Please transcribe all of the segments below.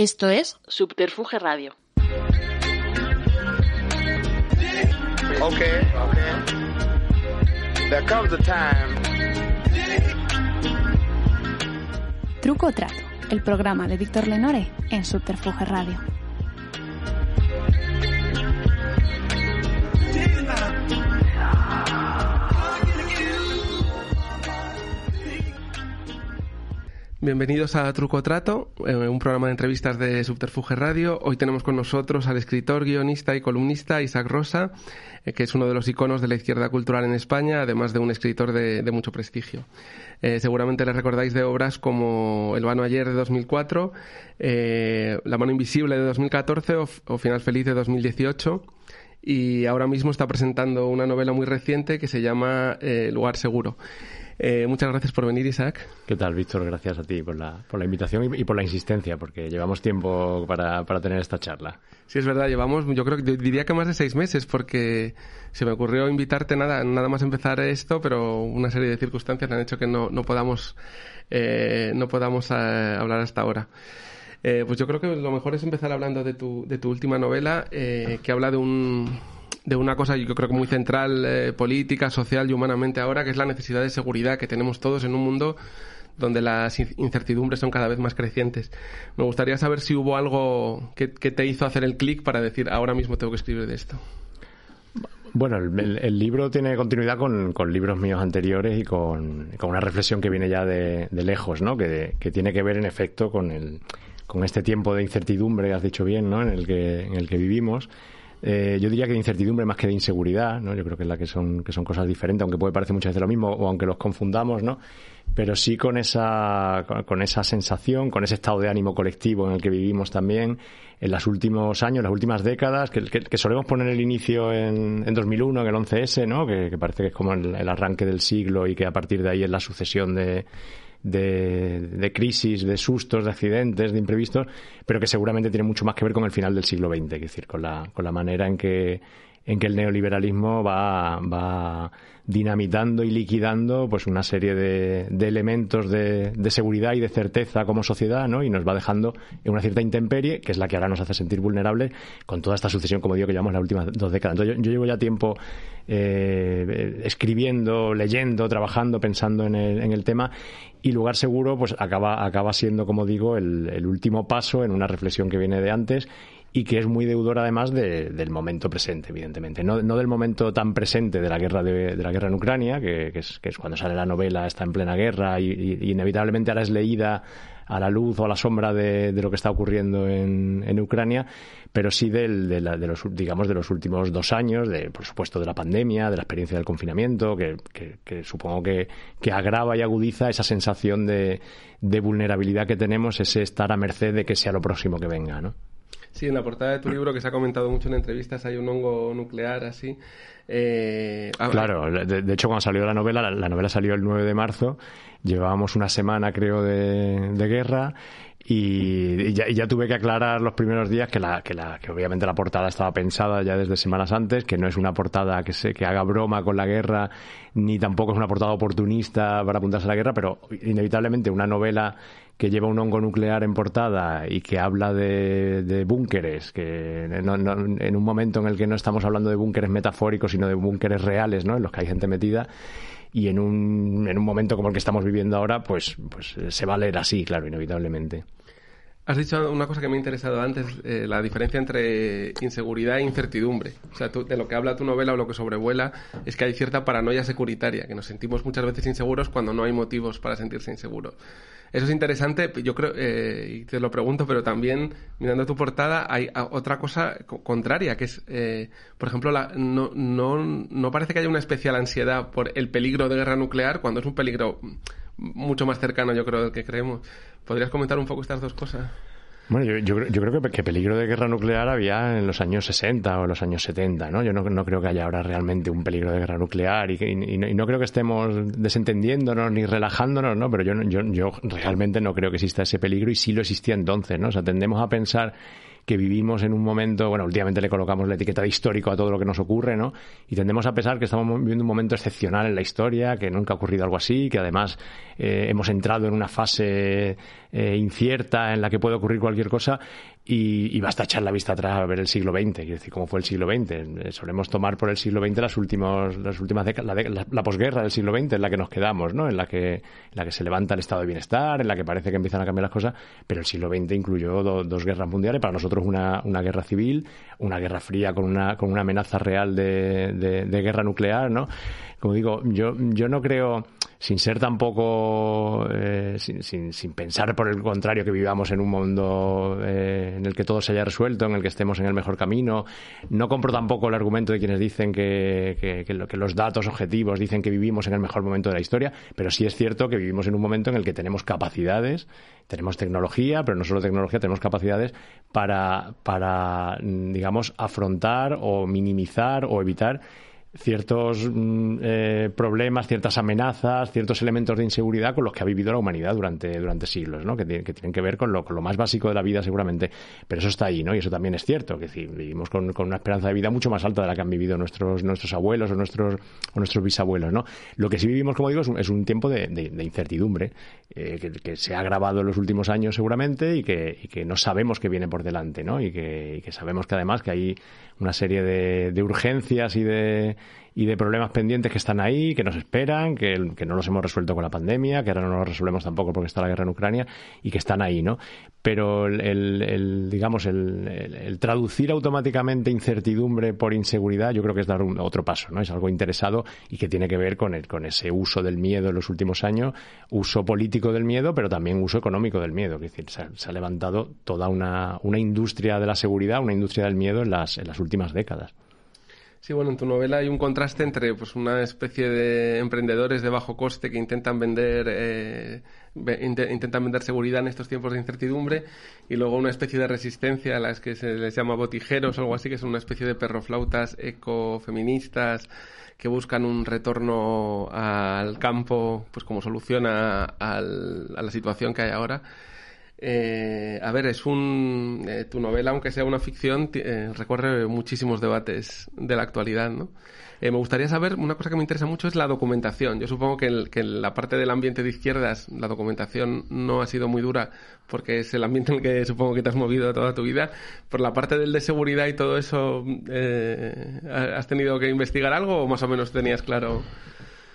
Esto es Subterfuge Radio. Okay, okay. There comes a time. Truco o Trato, el programa de Víctor Lenore en Subterfuge Radio. Bienvenidos a Truco Trato, eh, un programa de entrevistas de Subterfuge Radio. Hoy tenemos con nosotros al escritor, guionista y columnista Isaac Rosa, eh, que es uno de los iconos de la izquierda cultural en España, además de un escritor de, mucho prestigio. Eh, seguramente le recordáis de obras como El vano ayer de 2004, La mano invisible de 2014 o, Final feliz de 2018 y ahora mismo está presentando una novela muy reciente que se llama Lugar seguro. Eh, muchas gracias por venir, Isaac. ¿Qué tal, Víctor? Gracias a ti por la, por la invitación y, por la insistencia, porque llevamos tiempo para, para tener esta charla. Sí, es verdad, llevamos, yo creo que diría que más de seis meses, porque se me ocurrió invitarte nada, nada más empezar esto, pero una serie de circunstancias han hecho que no, no podamos, eh, no podamos eh, hablar hasta ahora. pues yo creo que lo mejor es empezar hablando de tu, de tu última novela, que habla de un de una cosa yo creo que muy central eh, política, social y humanamente ahora, que es la necesidad de seguridad que tenemos todos en un mundo donde las incertidumbres son cada vez más crecientes. Me gustaría saber si hubo algo que, te hizo hacer el clic para decir ahora mismo tengo que escribir de esto. Bueno, el, libro tiene continuidad con, libros míos anteriores y con, una reflexión que viene ya de, lejos, ¿no? Que, que, tiene que ver en efecto con, el, con este tiempo de incertidumbre, has dicho bien, ¿no? En el que, en el que vivimos eh, yo diría que de incertidumbre más que de inseguridad, ¿no? Yo creo que es la que son, que son cosas diferentes, aunque puede parecer muchas veces lo mismo, o aunque los confundamos, ¿no? Pero sí con esa, con esa sensación, con ese estado de ánimo colectivo en el que vivimos también en los últimos años, las últimas décadas, que, que, solemos poner el inicio en, en 2001, en el 11S, ¿no? Que, parece que es como el arranque del siglo y que a partir de ahí es la sucesión de, de, de, crisis, de sustos, de accidentes, de imprevistos, pero que seguramente tiene mucho más que ver con el final del siglo XX, es decir, con la, con la manera en que, en que el neoliberalismo va, va dinamitando y liquidando pues una serie de, de elementos de, de, seguridad y de certeza como sociedad, ¿no? Y nos va dejando en una cierta intemperie, que es la que ahora nos hace sentir vulnerables con toda esta sucesión, como digo, que llevamos las últimas dos décadas. Entonces, yo, llevo ya tiempo eh, escribiendo, leyendo, trabajando, pensando en el, en el tema y lugar seguro pues acaba, acaba siendo, como digo, el, el último paso en una reflexión que viene de antes y que es muy deudor además del momento presente, evidentemente. No, no, del momento tan presente de la guerra de, la guerra en Ucrania, que, es, que, es, cuando sale la novela, está en plena guerra y, inevitablemente ahora es leída a la luz o a la sombra de, lo que está ocurriendo en, en Ucrania, pero sí del, de, de, los, digamos, de los últimos dos años, de, por supuesto, de la pandemia, de la experiencia del confinamiento, que, que, supongo que, que agrava y agudiza esa sensación de, de vulnerabilidad que tenemos, ese estar a merced de que sea lo próximo que venga, ¿no? Sí, en la portada de tu libro, que se ha comentado mucho en entrevistas, hay un hongo nuclear así. Eh, claro, de, hecho cuando salió la novela, la, novela salió el 9 de marzo, llevábamos una semana creo de, guerra y, ya, tuve que aclarar los primeros días que, la, que, la, que obviamente la portada estaba pensada ya desde semanas antes, que no es una portada que, se, que haga broma con la guerra, ni tampoco es una portada oportunista para apuntarse a la guerra, pero inevitablemente una novela que lleva un hongo nuclear en portada y que habla de, de búnkeres, que en un momento en el que no estamos hablando de búnkeres metafóricos, sino de búnkeres reales, ¿no? En los que hay gente metida. Y en un, en un momento como el que estamos viviendo ahora, pues, pues se va a leer así, claro, inevitablemente. Has dicho una cosa que me ha interesado antes, eh, la diferencia entre inseguridad e incertidumbre. O sea, de lo que habla tu novela o lo que sobrevuela es que hay cierta paranoia securitaria, que nos sentimos muchas veces inseguros cuando no hay motivos para sentirse inseguros. Eso es interesante, yo creo, eh, y te lo pregunto, pero también mirando tu portada hay otra cosa contraria, que es, eh, por ejemplo, la, no, no, no parece que haya una especial ansiedad por el peligro de guerra nuclear cuando es un peligro mucho más cercano, yo creo, del que creemos. ¿Podrías comentar un poco estas dos cosas? Bueno, yo, creo que, peligro de guerra nuclear había en los años 60 o en los años 70, ¿no? Yo no, no creo que haya ahora realmente un peligro de guerra nuclear y, y, no, creo que estemos desentendiéndonos ni relajándonos, ¿no? Pero yo, yo, yo realmente no creo que exista ese peligro y sí lo existía entonces, ¿no? O sea, tendemos a pensar que vivimos en un momento, bueno, últimamente le colocamos la etiqueta de histórico a todo lo que nos ocurre, ¿no? Y tendemos a pensar que estamos viviendo un momento excepcional en la historia, que nunca ha ocurrido algo así, que además eh, hemos entrado en una fase eh, incierta en la que puede ocurrir cualquier cosa y, y, basta echar la vista atrás a ver el siglo XX, quiero decir, cómo fue el siglo XX. Eh, solemos tomar por el siglo XX las, últimos, las últimas décadas, la, la, posguerra del siglo XX en la que nos quedamos, ¿no? En la que, en la que se levanta el estado de bienestar, en la que parece que empiezan a cambiar las cosas, pero el siglo XX incluyó do, dos guerras mundiales, para nosotros una, una guerra civil, una guerra fría con una, con una amenaza real de, de, de guerra nuclear, ¿no? Como digo, yo, yo no creo sin ser tampoco, eh, sin, sin, sin, pensar por el contrario que vivamos en un mundo eh, en el que todo se haya resuelto, en el que estemos en el mejor camino. No compro tampoco el argumento de quienes dicen que, que, que, que los datos objetivos dicen que vivimos en el mejor momento de la historia, pero sí es cierto que vivimos en un momento en el que tenemos capacidades, tenemos tecnología, pero no solo tecnología, tenemos capacidades para, para digamos, afrontar o minimizar o evitar ciertos mm, eh, problemas, ciertas amenazas, ciertos elementos de inseguridad con los que ha vivido la humanidad durante, durante siglos, ¿no? que, que tienen que ver con lo, con lo, más básico de la vida seguramente, pero eso está ahí, ¿no? y eso también es cierto, que decir, vivimos con, con, una esperanza de vida mucho más alta de la que han vivido nuestros, nuestros abuelos o nuestros, o nuestros bisabuelos. ¿no? Lo que sí vivimos, como digo, es un, es un tiempo de, de, de incertidumbre eh, que, que, se ha agravado en los últimos años seguramente y que, y que no sabemos qué viene por delante ¿no? y, que, y que sabemos que además que hay una serie de, de urgencias y de y de problemas pendientes que están ahí, que nos esperan, que, que, no los hemos resuelto con la pandemia, que ahora no los resolvemos tampoco porque está la guerra en Ucrania y que están ahí, ¿no? Pero el, el, digamos, el, el, traducir automáticamente incertidumbre por inseguridad, yo creo que es dar un, otro paso, ¿no? Es algo interesado y que tiene que ver con, el, con ese uso del miedo en los últimos años, uso político del miedo, pero también uso económico del miedo. Es decir, se ha, se ha levantado toda una, una industria de la seguridad, una industria del miedo en las, en las últimas décadas. Sí, bueno, en tu novela hay un contraste entre pues una especie de emprendedores de bajo coste que intentan vender eh, intentan vender seguridad en estos tiempos de incertidumbre y luego una especie de resistencia a las que se les llama botijeros o algo así, que son una especie de perroflautas ecofeministas que buscan un retorno al campo pues como solución a, a la situación que hay ahora. Eh, a ver, es un. Eh, tu novela, aunque sea una ficción, eh, recorre muchísimos debates de la actualidad, ¿no? me gustaría saber, una cosa que me interesa mucho es la documentación. Yo supongo que, que en la parte del ambiente de izquierdas la documentación no ha sido muy dura porque es el ambiente en el que supongo que te has movido toda tu vida. Por la parte del de seguridad y todo eso, ¿has tenido que investigar algo o más o menos tenías claro?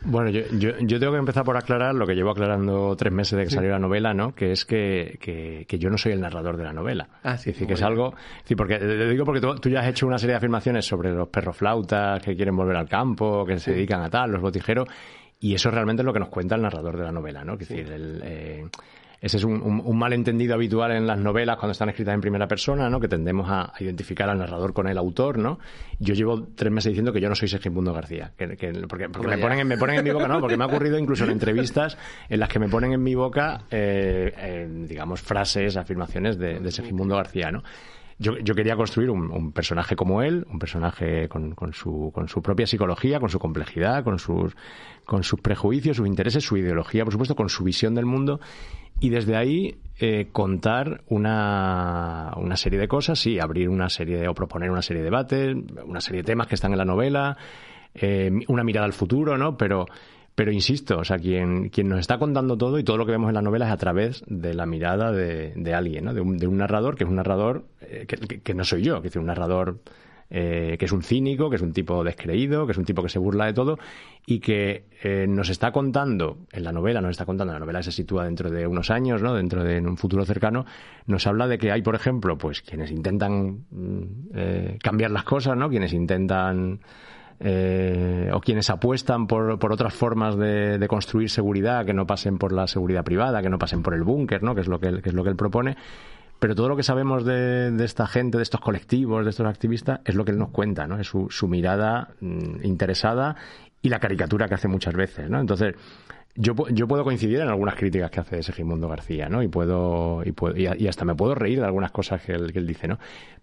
Bueno, yo, yo, yo, tengo que empezar por aclarar lo que llevo aclarando tres meses de que sí. salió la novela, ¿no? Que es que, que, que, yo no soy el narrador de la novela. Ah, sí, es decir, que es algo... Sí, porque te digo porque tú, tú, ya has hecho una serie de afirmaciones sobre los perroflautas que quieren volver al campo, que se dedican a tal, los botijeros, y eso realmente es lo que nos cuenta el narrador de la novela, ¿no? Es decir, el... Eh, ese es un, un, un, malentendido habitual en las novelas cuando están escritas en primera persona, ¿no? Que tendemos a, a, identificar al narrador con el autor, ¿no? Yo llevo tres meses diciendo que yo no soy Segismundo García, que, que porque, porque me, ponen, me ponen en mi boca, ¿no? Porque me ha ocurrido incluso en entrevistas en las que me ponen en mi boca, eh, eh, digamos, frases, afirmaciones de, de Segismundo García, ¿no? Yo, yo, quería construir un, un, personaje como él, un personaje con, con, su, con su propia psicología, con su complejidad, con sus, con sus prejuicios, sus intereses, su ideología, por supuesto, con su visión del mundo y desde ahí eh, contar una, una, serie de cosas, sí, abrir una serie de, o proponer una serie de debates, una serie de temas que están en la novela, eh, una mirada al futuro, ¿no? Pero, pero insisto, o sea, quien, quien nos está contando todo y todo lo que vemos en la novela es a través de la mirada de, de alguien, ¿no? De un, de un, narrador que es un narrador eh, que, que, no soy yo, que es un narrador eh, que es un cínico, que es un tipo descreído, que es un tipo que se burla de todo y que eh, nos está contando, en la novela nos está contando, la novela se sitúa dentro de unos años, ¿no? dentro de un futuro cercano, nos habla de que hay, por ejemplo, pues quienes intentan mm, eh, cambiar las cosas, ¿no? quienes intentan... Eh, o quienes apuestan por, por otras formas de, de, construir seguridad que no pasen por la seguridad privada, que no pasen por el búnker, ¿no? que es lo que es lo que él propone pero todo lo que sabemos de, de, esta gente, de estos colectivos, de estos activistas, es lo que él nos cuenta, ¿no? Es su, mirada mmm, interesada y la caricatura que hace muchas veces, ¿no? Entonces, yo, yo puedo coincidir en algunas críticas que hace Segimundo García, ¿no? Y puedo, y, puedo, y hasta me puedo reír de algunas cosas que él, que él dice, ¿no?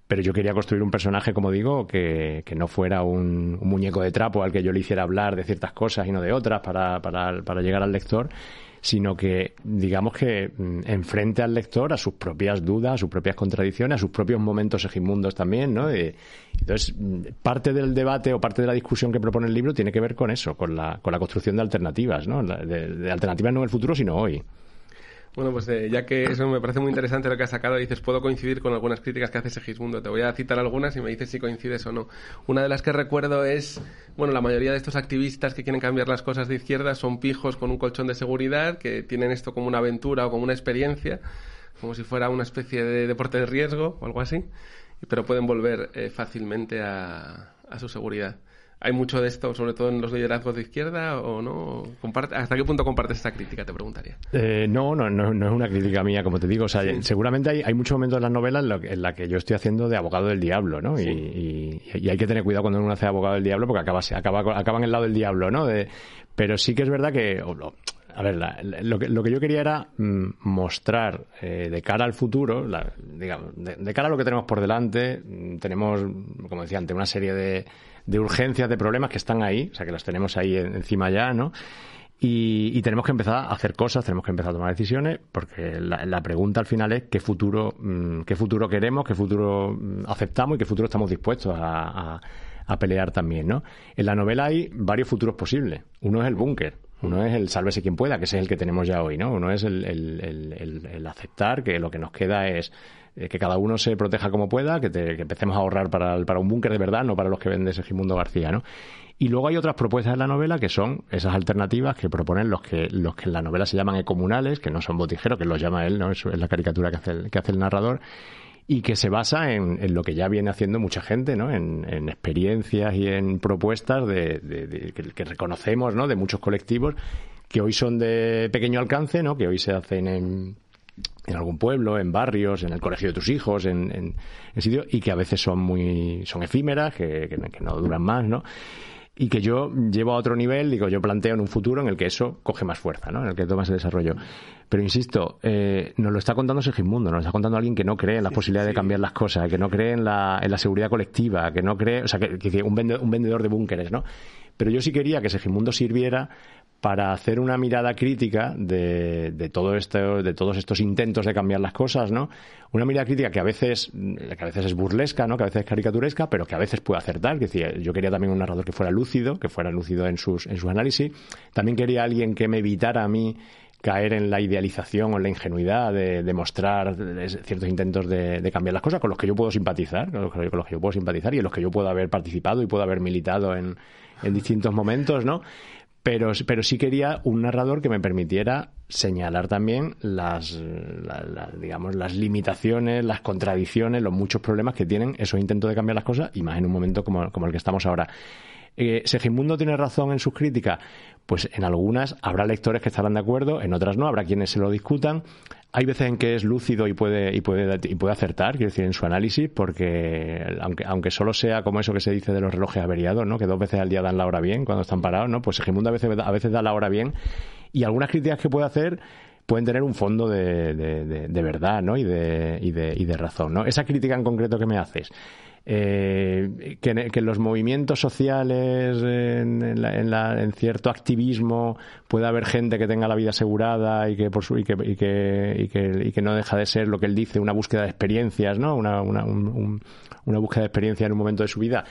Pero yo quería construir un personaje, como digo, que, que no fuera un, un, muñeco de trapo al que yo le hiciera hablar de ciertas cosas y no de otras para, para, para llegar al lector, sino que, digamos que mm, enfrente al lector a sus propias dudas, a sus propias contradicciones, a sus propios momentos egimundos también, ¿no? entonces, mm, parte del debate o parte de la discusión que propone el libro tiene que ver con eso, con la, con la construcción de alternativas, ¿no? de alternativas no en el futuro, sino hoy. Bueno, pues eh, ya que eso me parece muy interesante lo que has sacado, dices, puedo coincidir con algunas críticas que hace Segismundo. Te voy a citar algunas y me dices si coincides o no. Una de las que recuerdo es, bueno, la mayoría de estos activistas que quieren cambiar las cosas de izquierda son pijos con un colchón de seguridad, que tienen esto como una aventura o como una experiencia, como si fuera una especie de deporte de riesgo o algo así, pero pueden volver eh, fácilmente a su seguridad. ¿Hay mucho de esto, sobre todo en los liderazgos de izquierda, o no? ¿Hasta qué punto compartes esta crítica, te preguntaría? Eh, no, no, no, es una crítica mía, como te digo. O sea, seguramente hay, hay muchos momentos en las novelas en, la que yo estoy haciendo de abogado del diablo, ¿no? Y, hay que tener cuidado cuando uno hace abogado del diablo porque acaba, acaba, acaba en el lado del diablo, ¿no? pero sí que es verdad que... a ver, lo, que, lo que yo quería era mm, mostrar eh, de cara al futuro, digamos, de, de, cara a lo que tenemos por delante, mm, tenemos, como decía antes, una serie de, de urgencias, de problemas que están ahí, o sea, que los tenemos ahí encima ya, ¿no? Y, tenemos que empezar a hacer cosas, tenemos que empezar a tomar decisiones, porque la, pregunta al final es qué futuro, mm, qué futuro queremos, qué futuro mm, aceptamos y qué futuro estamos dispuestos a, pelear también, ¿no? En la novela hay varios futuros posibles. Uno es el búnker, uno es el sálvese quien pueda, que ese es el que tenemos ya hoy, ¿no? Uno es el, el aceptar que lo que nos queda es eh, que cada uno se proteja como pueda, que, empecemos a ahorrar para, para un búnker de verdad, no para los que vende Segimundo García, ¿no? Y luego hay otras propuestas en la novela que son esas alternativas que proponen los que, los que en la novela se llaman ecomunales, que no son botijeros, que los llama él, ¿no? es la caricatura que hace el, que hace el narrador, y que se basa en, lo que ya viene haciendo mucha gente, ¿no? En, experiencias y en propuestas de, que, que, reconocemos, ¿no? De muchos colectivos que hoy son de pequeño alcance, ¿no? Que hoy se hacen en, en algún pueblo, en barrios, en el colegio de tus hijos, en, en, sitios, y que a veces son muy, son efímeras, que, que, no duran más, ¿no? Y que yo llevo a otro nivel, digo, yo planteo en un futuro en el que eso coge más fuerza, ¿no? En el que toma ese desarrollo. Pero insisto, eh, nos lo está contando Segismundo, nos lo está contando alguien que no cree en la posibilidad de cambiar las cosas, que no cree en la, en la seguridad colectiva, que no cree, o sea, que, que un, vendedor, un vendedor de búnkeres, ¿no? Pero yo sí quería que Segismundo sirviera para hacer una mirada crítica de, de, todo esto, de todos estos intentos de cambiar las cosas, ¿no? Una mirada crítica que a veces, que a veces es burlesca, ¿no? Que a veces es caricaturesca, pero que a veces puede acertar. Es decir, yo quería también un narrador que fuera lúcido, que fuera lúcido en sus, en sus análisis. También quería alguien que me evitara a mí caer en la idealización o en la ingenuidad de, de mostrar ciertos intentos de, de, cambiar las cosas con los que yo puedo simpatizar, con los, que, con los que yo puedo simpatizar y en los que yo puedo haber participado y puedo haber militado en, en distintos momentos, ¿no? Pero, pero sí quería un narrador que me permitiera señalar también las, digamos, las limitaciones, las contradicciones, los muchos problemas que tienen esos intentos de cambiar las cosas y más en un momento como, el que estamos ahora. Eh, ¿Segimundo tiene razón en sus críticas? Pues en algunas habrá lectores que estarán de acuerdo, en otras no, habrá quienes se lo discutan. Hay veces en que es lúcido y puede, y puede, y puede acertar, quiero decir, en su análisis, porque aunque, aunque solo sea como eso que se dice de los relojes averiados, ¿no? Que dos veces al día dan la hora bien cuando están parados, ¿no? Pues Segimundo a veces, a veces da la hora bien. Y algunas críticas que puede hacer pueden tener un fondo de, de, de, verdad, ¿no? Y de, y de, y de razón, ¿no? Esa crítica en concreto que me haces, eh, que, que, los movimientos sociales, en, en, cierto activismo, pueda haber gente que tenga la vida asegurada y que, por su, y que, y que, y que, y que no deja de ser lo que él dice, una búsqueda de experiencias, ¿no? Una, una, una búsqueda de experiencia en un momento de su vida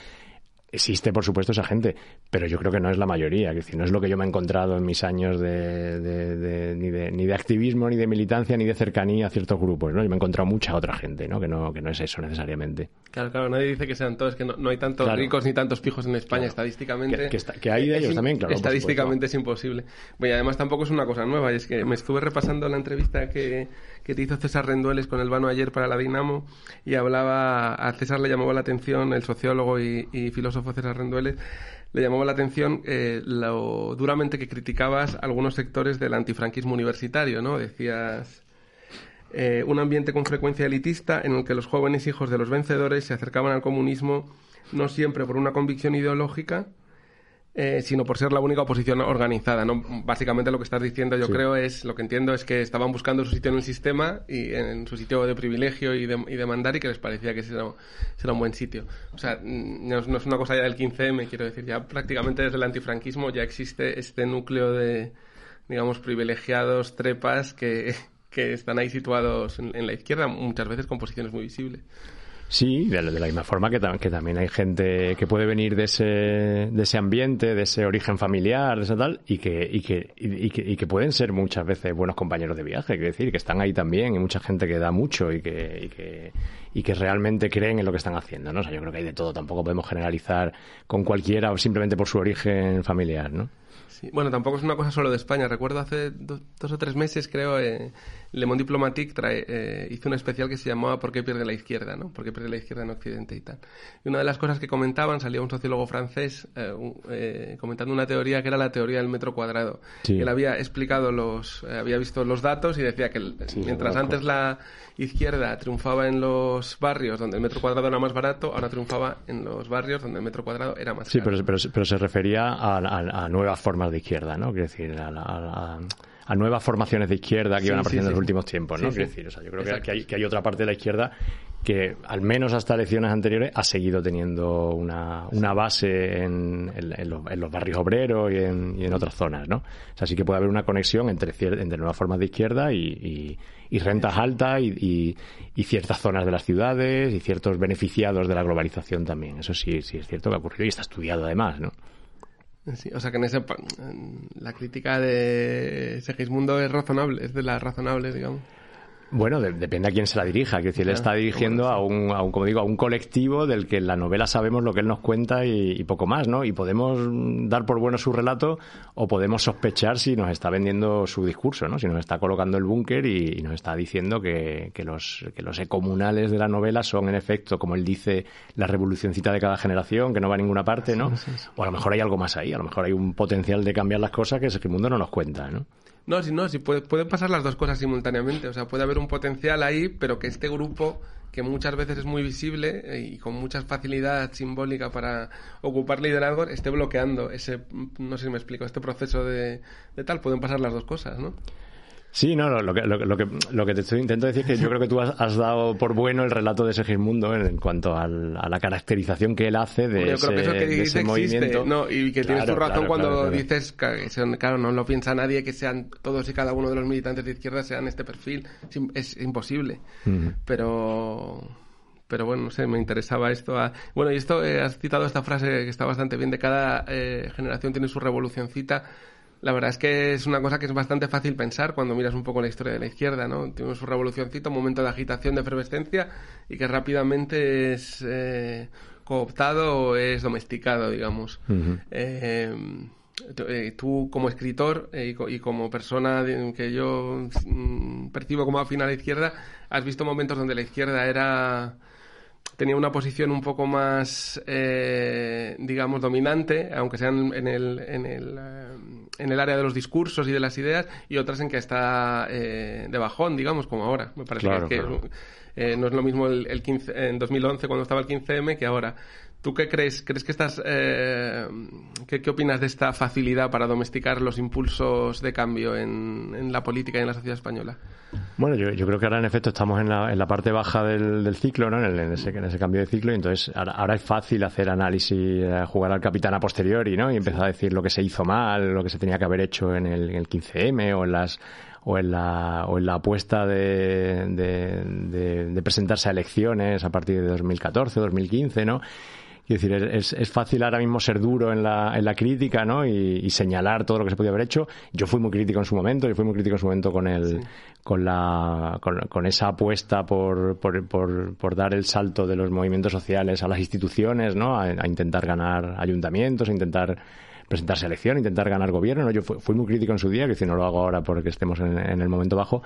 Existe, por supuesto, esa gente, pero yo creo que no es la mayoría. Es decir, no es lo que yo me he encontrado en mis años de, ni, de ni de activismo, ni de militancia, ni de cercanía a ciertos grupos. ¿no? Yo me he encontrado mucha otra gente ¿no? Que, no, que no es eso necesariamente. Claro, claro, nadie dice que sean todos, que no, hay tantos ricos ni tantos pijos en España estadísticamente. Que, hay de ellos también, claro. Estadísticamente es imposible. Bueno, y además tampoco es una cosa nueva, y es que me estuve repasando la entrevista que que te hizo César Rendueles con el vano ayer para la Dinamo y hablaba, a César le llamaba la atención, el sociólogo y, filósofo César Rendueles, le llamaba la atención eh, lo duramente que criticabas algunos sectores del antifranquismo universitario, ¿no? Decías... Eh, un ambiente con frecuencia elitista en el que los jóvenes hijos de los vencedores se acercaban al comunismo no siempre por una convicción ideológica, eh, sino por ser la única oposición organizada. ¿no? Básicamente lo que estás diciendo, yo creo, es lo que entiendo es que estaban buscando su sitio en el sistema y en su sitio de privilegio y de, y de mandar y que les parecía que ese era, un buen sitio. O sea, mm, no, es una cosa ya del 15M, quiero decir, ya prácticamente desde el antifranquismo ya existe este núcleo de, digamos, privilegiados, trepas que, que están ahí situados en, la izquierda, muchas veces con posiciones muy visibles. Sí, de, la misma forma que, también hay gente que puede venir de ese, de ese ambiente, de ese origen familiar, de esa tal, y que, y que, y, que, y que pueden ser muchas veces buenos compañeros de viaje, quiero decir, que están ahí también, y mucha gente que da mucho y que, y que, y que realmente creen en lo que están haciendo, ¿no? O sea, yo creo que hay de todo, tampoco podemos generalizar con cualquiera o simplemente por su origen familiar, ¿no? Bueno, tampoco es una cosa solo de España. Recuerdo hace dos o tres meses, creo, eh, Le Monde Diplomatique trae, eh, hizo un especial que se llamaba ¿Por qué pierde la izquierda? ¿no? ¿Por qué pierde la izquierda en Occidente y tal? Y una de las cosas que comentaban, salía un sociólogo francés eh, comentando una teoría que era la teoría del metro cuadrado. Él había explicado los, había visto los datos y decía que mientras antes la izquierda triunfaba en los barrios donde el metro cuadrado era más barato, ahora triunfaba en los barrios donde el metro cuadrado era más caro. Sí, pero, pero, se refería a, a nuevas formas de izquierda, ¿no? Quiero decir, a, nuevas formaciones de izquierda que iban apareciendo en los últimos tiempos, ¿no? Quiero decir, o sea, yo creo que hay, que hay, otra parte de la izquierda que, al menos hasta elecciones anteriores, ha seguido teniendo una, una base en, en, los, barrios obreros y en, y en, otras zonas, ¿no? O sea, sí que puede haber una conexión entre, entre nuevas formas de izquierda y, y, rentas altas y, y, ciertas zonas de las ciudades y ciertos beneficiados de la globalización también. Eso sí, sí es cierto que ha ocurrido y está estudiado además, ¿no? O sea que en ese la crítica de Segismundo es razonable, es de las razonables, digamos. Bueno, depende a quién se la dirija. Que decir, él está dirigiendo a un, a un, como digo, a un colectivo del que en la novela sabemos lo que él nos cuenta y, poco más, ¿no? Y podemos dar por bueno su relato o podemos sospechar si nos está vendiendo su discurso, ¿no? Si nos está colocando el búnker y, nos está diciendo que, que, los, que los ecomunales de la novela son, en efecto, como él dice, la revolucioncita de cada generación, que no va a ninguna parte, ¿no? O a lo mejor hay algo más ahí, a lo mejor hay un potencial de cambiar las cosas que el mundo no nos cuenta, ¿no? No, si no, si puede, pueden pasar las dos cosas simultáneamente. O sea, puede haber un potencial ahí, pero que este grupo, que muchas veces es muy visible eh, y con mucha facilidad simbólica para ocupar liderazgo, esté bloqueando ese, no sé si me explico, este proceso de, de tal. Pueden pasar las dos cosas, ¿no? Sí, no, lo que, lo, que, lo que te estoy, intento decir es que yo creo que tú has, dado por bueno el relato de Segismundo en, en cuanto a la caracterización que él hace de, ese, que movimiento. No, y que tienes tu razón cuando dices que, claro, no lo piensa nadie que sean todos y cada uno de los militantes de izquierda sean este perfil. Es, imposible. Pero pero bueno, no sé, me interesaba esto. Bueno, y esto, eh, has citado esta frase que está bastante bien, de cada eh, generación tiene su revolucioncita la verdad es que es una cosa que es bastante fácil pensar cuando miras un poco la historia de la izquierda, ¿no? Tiene su revolucioncito, un momento de agitación, de efervescencia y que rápidamente es eh, cooptado o es domesticado, digamos. Eh, eh, tú como escritor y, como persona que yo mm, percibo como afín a la izquierda, has visto momentos donde la izquierda era tenía una posición un poco más, digamos, dominante, aunque sean en el, en el en el área de los discursos y de las ideas y otras en que está eh, de bajón, digamos, como ahora. Me parece que, eh, no es lo mismo el, 15, en 2011 cuando estaba el 15M que ahora. ¿Tú qué crees? ¿Crees que estás, eh, ¿qué, opinas de esta facilidad para domesticar los impulsos de cambio en, la política y en la sociedad española? Bueno, yo, creo que ahora en efecto estamos en la, en la parte baja del, ciclo, ¿no? En, ese, en, ese, cambio de ciclo, y entonces ahora, es fácil hacer análisis, eh, jugar al capitán a posteriori, ¿no? Y empezar a decir lo que se hizo mal, lo que se tenía que haber hecho en el, en el 15M o en las o en la, o en la apuesta de, de, de, presentarse a elecciones a partir de 2014, 2015, ¿no? Es decir, es, es, fácil ahora mismo ser duro en la, en la crítica, ¿no? Y, señalar todo lo que se podía haber hecho. Yo fui muy crítico en su momento, yo fui muy crítico en su momento con el, con la, con, esa apuesta por, por, por, dar el salto de los movimientos sociales a las instituciones, ¿no? A, intentar ganar ayuntamientos, a intentar presentarse a elección, intentar ganar gobierno. ¿no? Yo fui, muy crítico en su día, que si no lo hago ahora porque estemos en, en el momento bajo,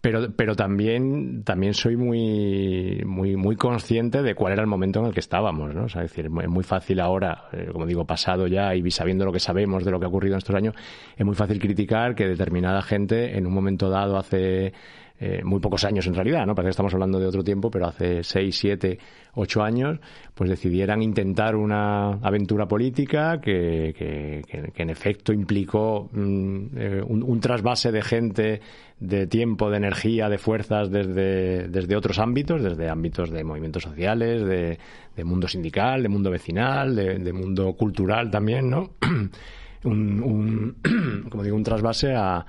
pero, pero también, también soy muy, muy, muy consciente de cuál era el momento en el que estábamos, ¿no? O sea, es decir, es muy fácil ahora, eh, como digo, pasado ya y sabiendo lo que sabemos de lo que ha ocurrido en estos años, es muy fácil criticar que determinada gente en un momento dado hace eh, muy pocos años en realidad, ¿no? Parece que estamos hablando de otro tiempo, pero hace seis, siete, ocho años, pues decidieran intentar una aventura política que, que, que, en efecto implicó mm, eh, un, un, trasvase de gente, de tiempo, de energía, de fuerzas desde, desde otros ámbitos, desde ámbitos de movimientos sociales, de, de mundo sindical, de mundo vecinal, de, de mundo cultural también, ¿no? un, un como digo, un trasvase a,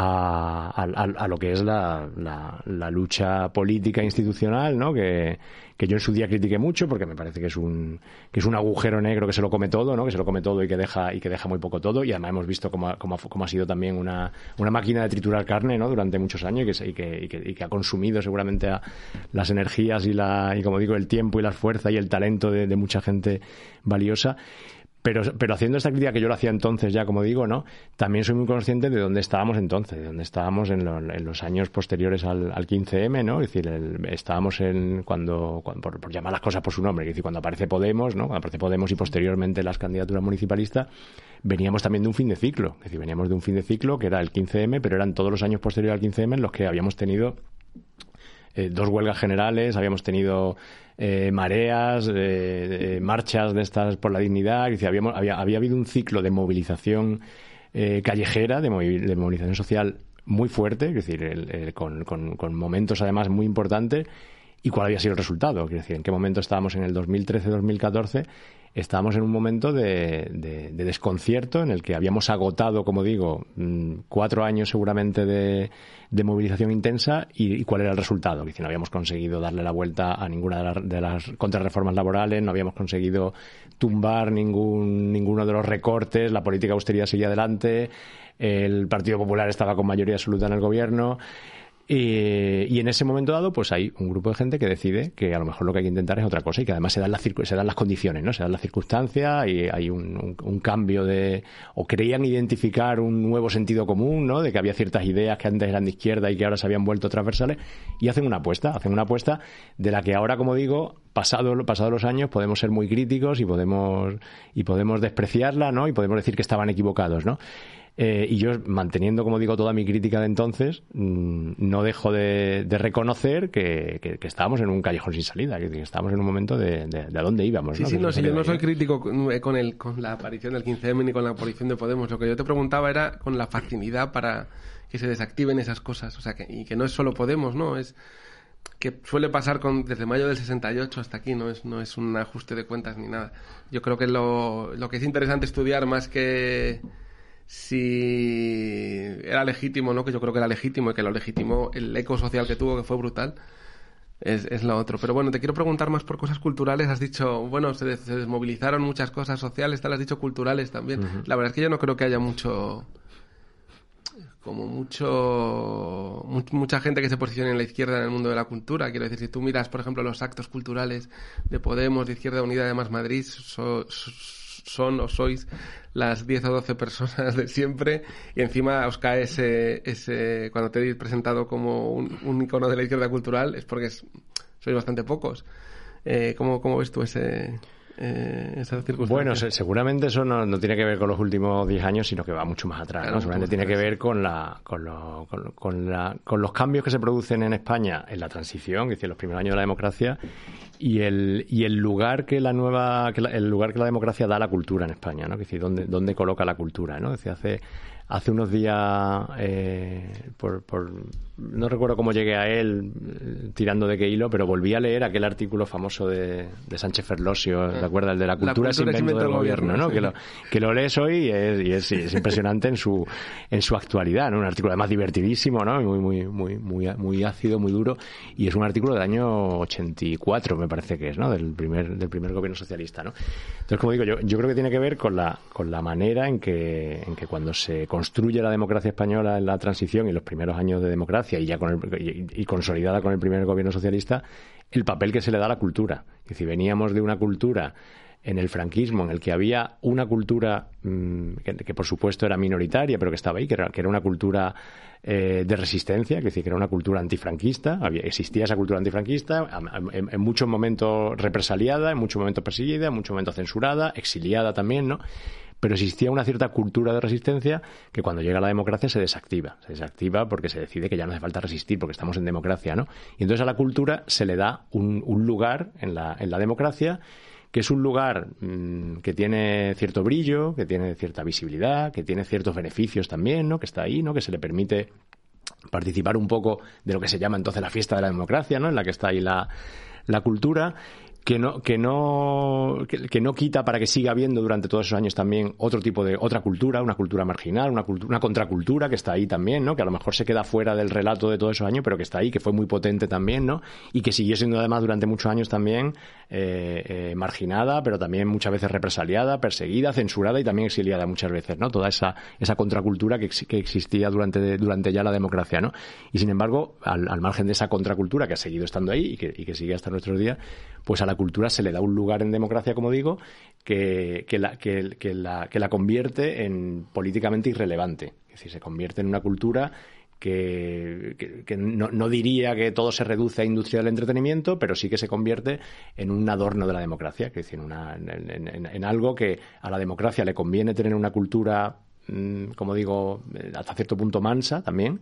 a, a, lo que es la, la, lucha política institucional, ¿no? Que, que, yo en su día critiqué mucho porque me parece que es un que es un agujero negro que se lo come todo, ¿no? Que se lo come todo y que deja y que deja muy poco todo y además hemos visto cómo, cómo, cómo ha sido también una, una máquina de triturar carne, ¿no? Durante muchos años y que, y que, y que, ha consumido seguramente a las energías y la y como digo el tiempo y la fuerza y el talento de mucha gente valiosa pero, pero haciendo esta crítica que yo lo hacía entonces ya, como digo, ¿no? También soy muy consciente de dónde estábamos entonces, de dónde estábamos en, en los años posteriores al, al 15M, ¿no? Es decir, estábamos en cuando, por, llamar las cosas por su nombre, es decir, cuando aparece Podemos, ¿no? Cuando aparece Podemos y posteriormente las candidaturas municipalistas, veníamos también de un fin de ciclo, es decir, veníamos de un fin de ciclo que era el 15M, pero eran todos los años posteriores al 15M en los que habíamos tenido eh, dos huelgas generales, habíamos tenido eh, mareas, eh, marchas de estas por la dignidad, habíamos, había, había habido un ciclo de movilización callejera, de, movilización social muy fuerte, es decir, con, con, momentos además muy importantes. ¿Y cuál había sido el resultado? Es decir, en qué momento estábamos en el 2013-2014 estábamos en un momento de, desconcierto en el que habíamos agotado, como digo, mm, cuatro años seguramente de, movilización intensa y, cuál era el resultado. Que no habíamos conseguido darle la vuelta a ninguna de, las contrarreformas laborales, no habíamos conseguido tumbar ningún, ninguno de los recortes, la política de austeridad seguía adelante, el Partido Popular estaba con mayoría absoluta en el gobierno. Y, en ese momento dado, pues hay un grupo de gente que decide que a lo mejor lo que hay que intentar es otra cosa y que además se dan las, se dan las condiciones, ¿no? Se dan las circunstancias y hay un, cambio de... o creían identificar un nuevo sentido común, ¿no? De que había ciertas ideas que antes eran de izquierda y que ahora se habían vuelto transversales y hacen una apuesta, hacen una apuesta de la que ahora, como digo, pasado, pasados los años podemos ser muy críticos y podemos, y podemos despreciarla, ¿no? Y podemos decir que estaban equivocados, ¿no? Eh, y yo, manteniendo, como digo, toda mi crítica de entonces, mm, no dejo de, reconocer que, estábamos en un callejón sin salida, que, estábamos en un momento de, a dónde íbamos. Sí, sí, no, yo no soy crítico eh, con, el, con la aparición del 15M ni con la aparición de Podemos. Lo que yo te preguntaba era con la facilidad para que se desactiven esas cosas. O sea, que, y que no es solo Podemos, ¿no? Es que suele pasar con, desde mayo del 68 hasta aquí, no es, no es un ajuste de cuentas ni nada. Yo creo que lo, lo que es interesante estudiar más que si era legítimo, ¿no? Que yo creo que era legítimo y que lo legitimó el eco social que tuvo, que fue brutal. Es, es lo otro. Pero bueno, te quiero preguntar más por cosas culturales. Has dicho, bueno, se, desmovilizaron muchas cosas sociales, tal, has dicho culturales también. La verdad es que yo no creo que haya mucho como mucho mucha gente que se posicione en la izquierda en el mundo de la cultura. Quiero decir, si tú miras, por ejemplo, los actos culturales de Podemos, de Izquierda Unida de Más Madrid, son o sois las 10 o 12 personas de siempre y encima os cae ese, ese cuando te he presentado como un, icono de la izquierda cultural es porque sois bastante pocos. Eh, ¿cómo, ¿Cómo ves tú ese, eh, bueno, seguramente eso no, tiene que ver con los últimos 10 años, sino que va mucho más atrás. Seguramente tiene que ver con, la, con, con, la, con los cambios que se producen en España en la transición, decir, los primeros años de la democracia, y el, y el lugar que la nueva, que el lugar que la democracia da a la cultura en España, ¿no? Es decir, dónde, dónde coloca la cultura, ¿no? Es decir, hace hace unos días, eh, por, por, no recuerdo cómo llegué a él eh, tirando de qué hilo, pero volví a leer aquel artículo famoso de, de Sánchez Ferlosio, ¿te acuerdas? El de la cultura, es invento del gobierno, ¿no? Que, lo, que lo lees hoy y es, y es, es, impresionante en su, en su actualidad, ¿no? Un artículo además divertidísimo, ¿no? Muy, muy, muy, muy, muy ácido, muy duro, y es un artículo del año 84, me parece que es, ¿no? Del primer, del primer gobierno socialista, ¿no? Entonces, como digo, yo, yo creo que tiene que ver con la, con la manera en que, en que cuando se construye la democracia española en la transición y los primeros años de democracia y ya con y, consolidada con el primer gobierno socialista, el papel que se le da a la cultura. Es decir, veníamos de una cultura en el franquismo, en el que había una cultura mm, que, por supuesto era minoritaria, pero que estaba ahí, que era, que era una cultura eh, de resistencia, que, decir, que era una cultura antifranquista, había, existía esa cultura antifranquista, en, en, muchos momentos represaliada, en muchos momentos perseguida, en muchos momentos censurada, exiliada también, ¿no? Pero existía una cierta cultura de resistencia que cuando llega la democracia se desactiva. Se desactiva porque se decide que ya no hace falta resistir porque estamos en democracia, ¿no? Y entonces a la cultura se le da un, lugar en la, en la democracia que es un lugar mm, que tiene cierto brillo, que tiene cierta visibilidad, que tiene ciertos beneficios también, ¿no? Que está ahí, ¿no? Que se le permite participar un poco de lo que se llama entonces la fiesta de la democracia, ¿no? En la que está ahí la, la cultura que no que no que, no quita para que siga habiendo durante todos esos años también otro tipo de otra cultura una cultura marginal una una contracultura que está ahí también no que a lo mejor se queda fuera del relato de todos esos años pero que está ahí que fue muy potente también no y que siguió siendo además durante muchos años también eh, eh, marginada pero también muchas veces represaliada perseguida censurada y también exiliada muchas veces no toda esa esa contracultura que, que existía durante durante ya la democracia no y sin embargo al, al, margen de esa contracultura que ha seguido estando ahí y que, y que sigue hasta nuestros días pues a la cultura se le da un lugar en democracia, como digo, que, la, que, la, que la convierte en políticamente irrelevante. Es decir, se convierte en una cultura que, no, diría que todo se reduce a industria del entretenimiento, pero sí que se convierte en un adorno de la democracia, es decir, en, algo que a la democracia le conviene tener una cultura, mm, como digo, hasta cierto punto mansa también,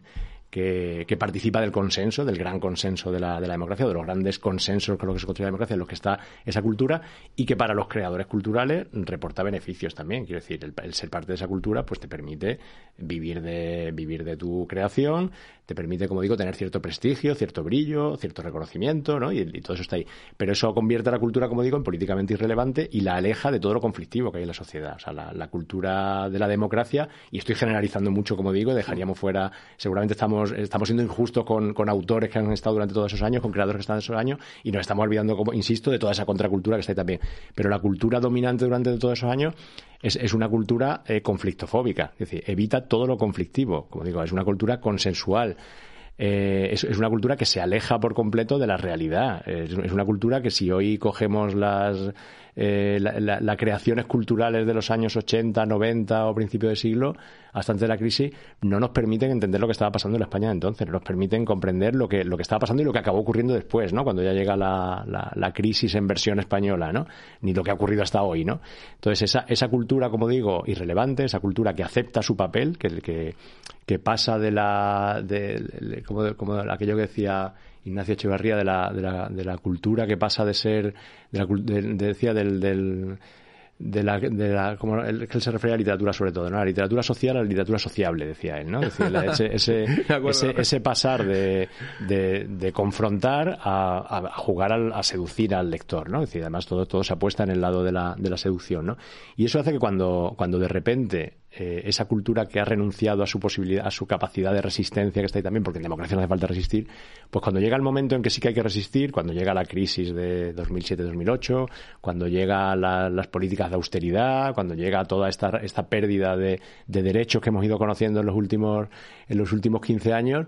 que, participa del consenso, del gran consenso de la, de la democracia, de los grandes consensos con los que se construye la democracia, en los que está esa cultura, y que para los creadores culturales reporta beneficios también. Quiero decir, el, ser parte de esa cultura pues te permite vivir de, vivir de tu creación, te permite, como digo, tener cierto prestigio, cierto brillo, cierto reconocimiento, ¿no? Y, todo eso está ahí. Pero eso convierte a la cultura, como digo, en políticamente irrelevante y la aleja de todo lo conflictivo que hay en la sociedad. O sea, la, cultura de la democracia, y estoy generalizando mucho, como digo, dejaríamos fuera, seguramente estamos, estamos siendo injustos con, autores que han estado durante todos esos años, con creadores que están esos años, y nos estamos olvidando, como insisto, de toda esa contracultura que está ahí también. Pero la cultura dominante durante todos esos años es, una cultura eh, conflictofóbica, es decir, evita todo lo conflictivo, como digo, es una cultura consensual. Eh, es, una cultura que se aleja por completo de la realidad. Es, una cultura que si hoy cogemos las, eh, las creaciones culturales de los años 80, 90 o principio de siglo, hasta antes de la crisis, no nos permiten entender lo que estaba pasando en la España de entonces, no nos permiten comprender lo que, lo que estaba pasando y lo que acabó ocurriendo después, ¿no? Cuando ya llega la, la, crisis en versión española, ¿no? Ni lo que ha ocurrido hasta hoy, ¿no? Entonces, esa, esa cultura, como digo, irrelevante, esa cultura que acepta su papel, que, que, que pasa de la, de, como, como aquello que decía Ignacio Echevarría de la, de la, de la cultura que pasa de ser, de la, decía del, del de la, de la como él, se refería a la literatura sobre todo, ¿no? La literatura social a la literatura sociable, decía él, ¿no? ese, ese, ese, ese, pasar de, de, de confrontar a, a jugar al, a seducir al lector, ¿no? Es decir, además todo, todo se apuesta en el lado de la, de la seducción, ¿no? Y eso hace que cuando, cuando de repente eh, esa cultura que ha renunciado a su posibilidad, a su capacidad de resistencia que está ahí también, porque en democracia no hace falta resistir, pues cuando llega el momento en que sí que hay que resistir, cuando llega la crisis de 2007-2008, cuando llega las políticas de austeridad, cuando llega toda esta, esta pérdida de, de derechos que hemos ido conociendo en los últimos, en los últimos 15 años,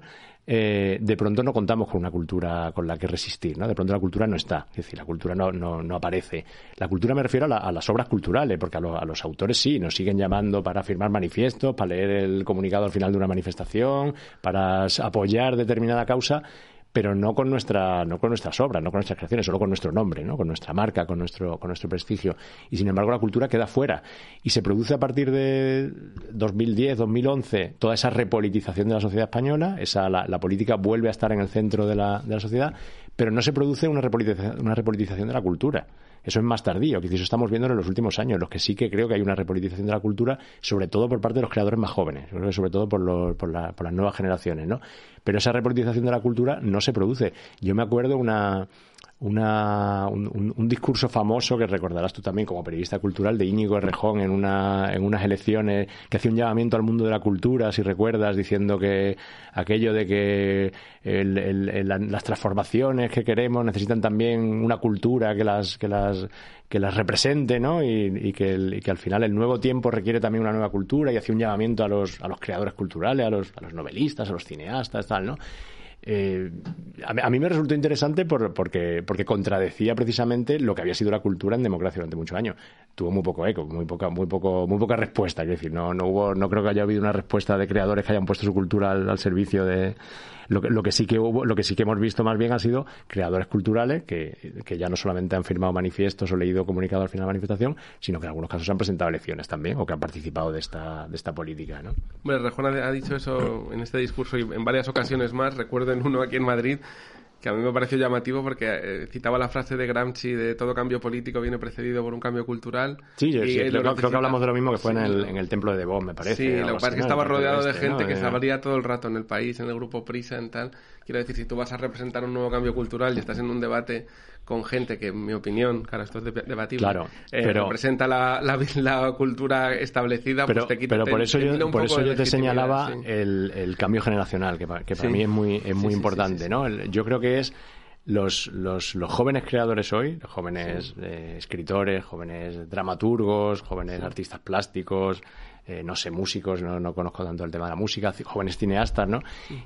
eh, de pronto no contamos con una cultura con la que resistir, ¿no? De pronto la cultura no está, es decir, la cultura no, no, no aparece. La cultura me refiero a, las obras culturales, porque a, a, los autores sí, nos siguen llamando para firmar manifiestos, para leer el comunicado al final de una manifestación, para apoyar determinada causa, pero no con nuestra no con nuestras obras, no con nuestras creaciones, solo con nuestro nombre, ¿no? con nuestra marca, con nuestro con nuestro prestigio. Y sin embargo la cultura queda fuera y se produce a partir de 2010, 2011 toda esa repolitización de la sociedad española, esa la, la política vuelve a estar en el centro de la, de la sociedad, pero no se produce una repolitización, una repolitización de la cultura. Eso es más tardío, que eso estamos viendo en los últimos años, los que sí que creo que hay una repolitización de la cultura, sobre todo por parte de los creadores más jóvenes, sobre todo por, los, por, por las nuevas generaciones, ¿no? Pero esa repolitización de la cultura no se produce. Yo me acuerdo una, una, un, discurso famoso que recordarás tú también como periodista cultural de Íñigo Errejón en, una, en unas elecciones que hacía un llamamiento al mundo de la cultura, si recuerdas, diciendo que aquello de que las transformaciones que queremos necesitan también una cultura que las, que las, que las represente, ¿no? Y, que y, que al final el nuevo tiempo requiere también una nueva cultura y hacía un llamamiento a los, a los creadores culturales, a los, a los novelistas, a los cineastas, tal, ¿no? Eh, a, mí me resultó interesante porque, porque contradecía precisamente lo que había sido la cultura en democracia durante muchos años. Tuvo muy poco eco, muy poca, muy poco, muy poca respuesta. Es decir, no, no hubo, no creo que haya habido una respuesta de creadores que hayan puesto su cultura al servicio de, lo que, lo que sí que hubo, lo que sí que hemos visto más bien han sido creadores culturales que, que ya no solamente han firmado manifiestos o leído comunicados al final de la manifestación, sino que en algunos casos han presentado elecciones también o que han participado de esta, de esta política. ¿no? Bueno, Rejón ha dicho eso en este discurso y en varias ocasiones más. Recuerdo en uno aquí en Madrid que a mí me pareció llamativo porque eh, citaba la frase de Gramsci de todo cambio político viene precedido por un cambio cultural. Sí, sí, él creo, lo creo que hablamos de lo mismo que fue Sí, en, el, en el templo de Devos, me parece. Sí, lo que pasa es que estaba rodeado de este, gente ¿no? que Eh, se abría todo el rato en el país, en el grupo Prisa, en tal. Quiero decir, si tú vas a representar un nuevo cambio cultural y estás en un debate con gente que, en mi opinión, claro, esto es deb- debatible, Claro, eh, pero- representa la, la, la cultura establecida, pero, pues te quita pero por eso te yo, por eso yo te señalaba sí. el, el cambio generacional, que, pa- que para Sí. mí es muy, es muy importante. ¿no? El- yo creo que es los, los, los jóvenes creadores hoy, los jóvenes eh, escritores, jóvenes dramaturgos, jóvenes artistas plásticos, eh, no sé, músicos, no, no conozco tanto el tema de la música, jóvenes cineastas, ¿no?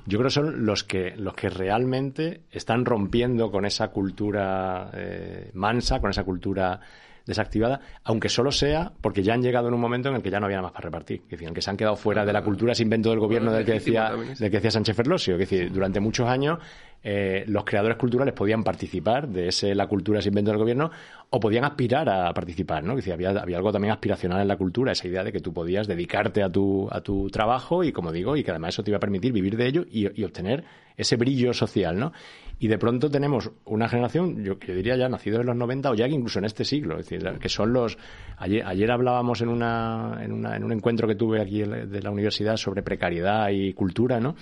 Yo creo que son los que, los que realmente están rompiendo con esa cultura eh, mansa, con esa cultura desactivada, aunque solo sea porque ya han llegado en un momento en el que ya no había nada más para repartir. Es decir, en el que se han quedado fuera de la cultura ese invento del gobierno del que decía, del que decía Sánchez Ferlosio. Es decir, durante muchos años eh, los creadores culturales podían participar de ese la cultura ese invento del gobierno o podían aspirar a participar, ¿no? Decir, había, había algo también aspiracional en la cultura, esa idea de que tú podías dedicarte a tu, a tu trabajo y, como digo, y que además eso te iba a permitir vivir de ello y, obtener ese brillo social, ¿no? Y de pronto tenemos una generación, yo, yo diría ya nacido en los 90 o ya que incluso en este siglo, es decir, que son los... Ayer, ayer hablábamos en, una, en, una, en un encuentro que tuve aquí de la universidad sobre precariedad y cultura, ¿no?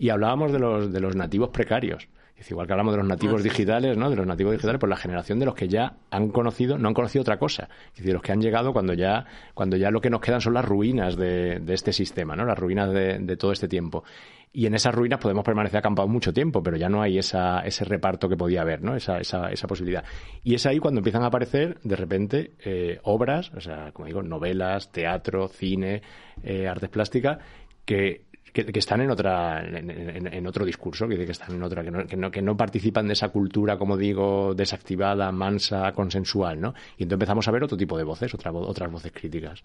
Y hablábamos de los, de los nativos precarios. Es igual que hablamos de los nativos digitales, ¿no? De los nativos digitales, pues la generación de los que ya han conocido, no han conocido otra cosa. Es decir, los que han llegado cuando ya, cuando ya lo que nos quedan son las ruinas de, de este sistema, ¿no? Las ruinas de, de todo este tiempo. Y en esas ruinas podemos permanecer acampados mucho tiempo, pero ya no hay esa, ese reparto que podía haber, ¿no? Esa, esa, esa posibilidad. Y es ahí cuando empiezan a aparecer, de repente, eh, obras, o sea, como digo, novelas, teatro, cine, eh, artes plásticas, que, que, que están en otra en, en- en otro discurso, que, que están en otra, que no, que, no, que no participan de esa cultura, como digo, desactivada, mansa, consensual, ¿no? Y entonces empezamos a ver otro tipo de voces, otra, otras voces críticas.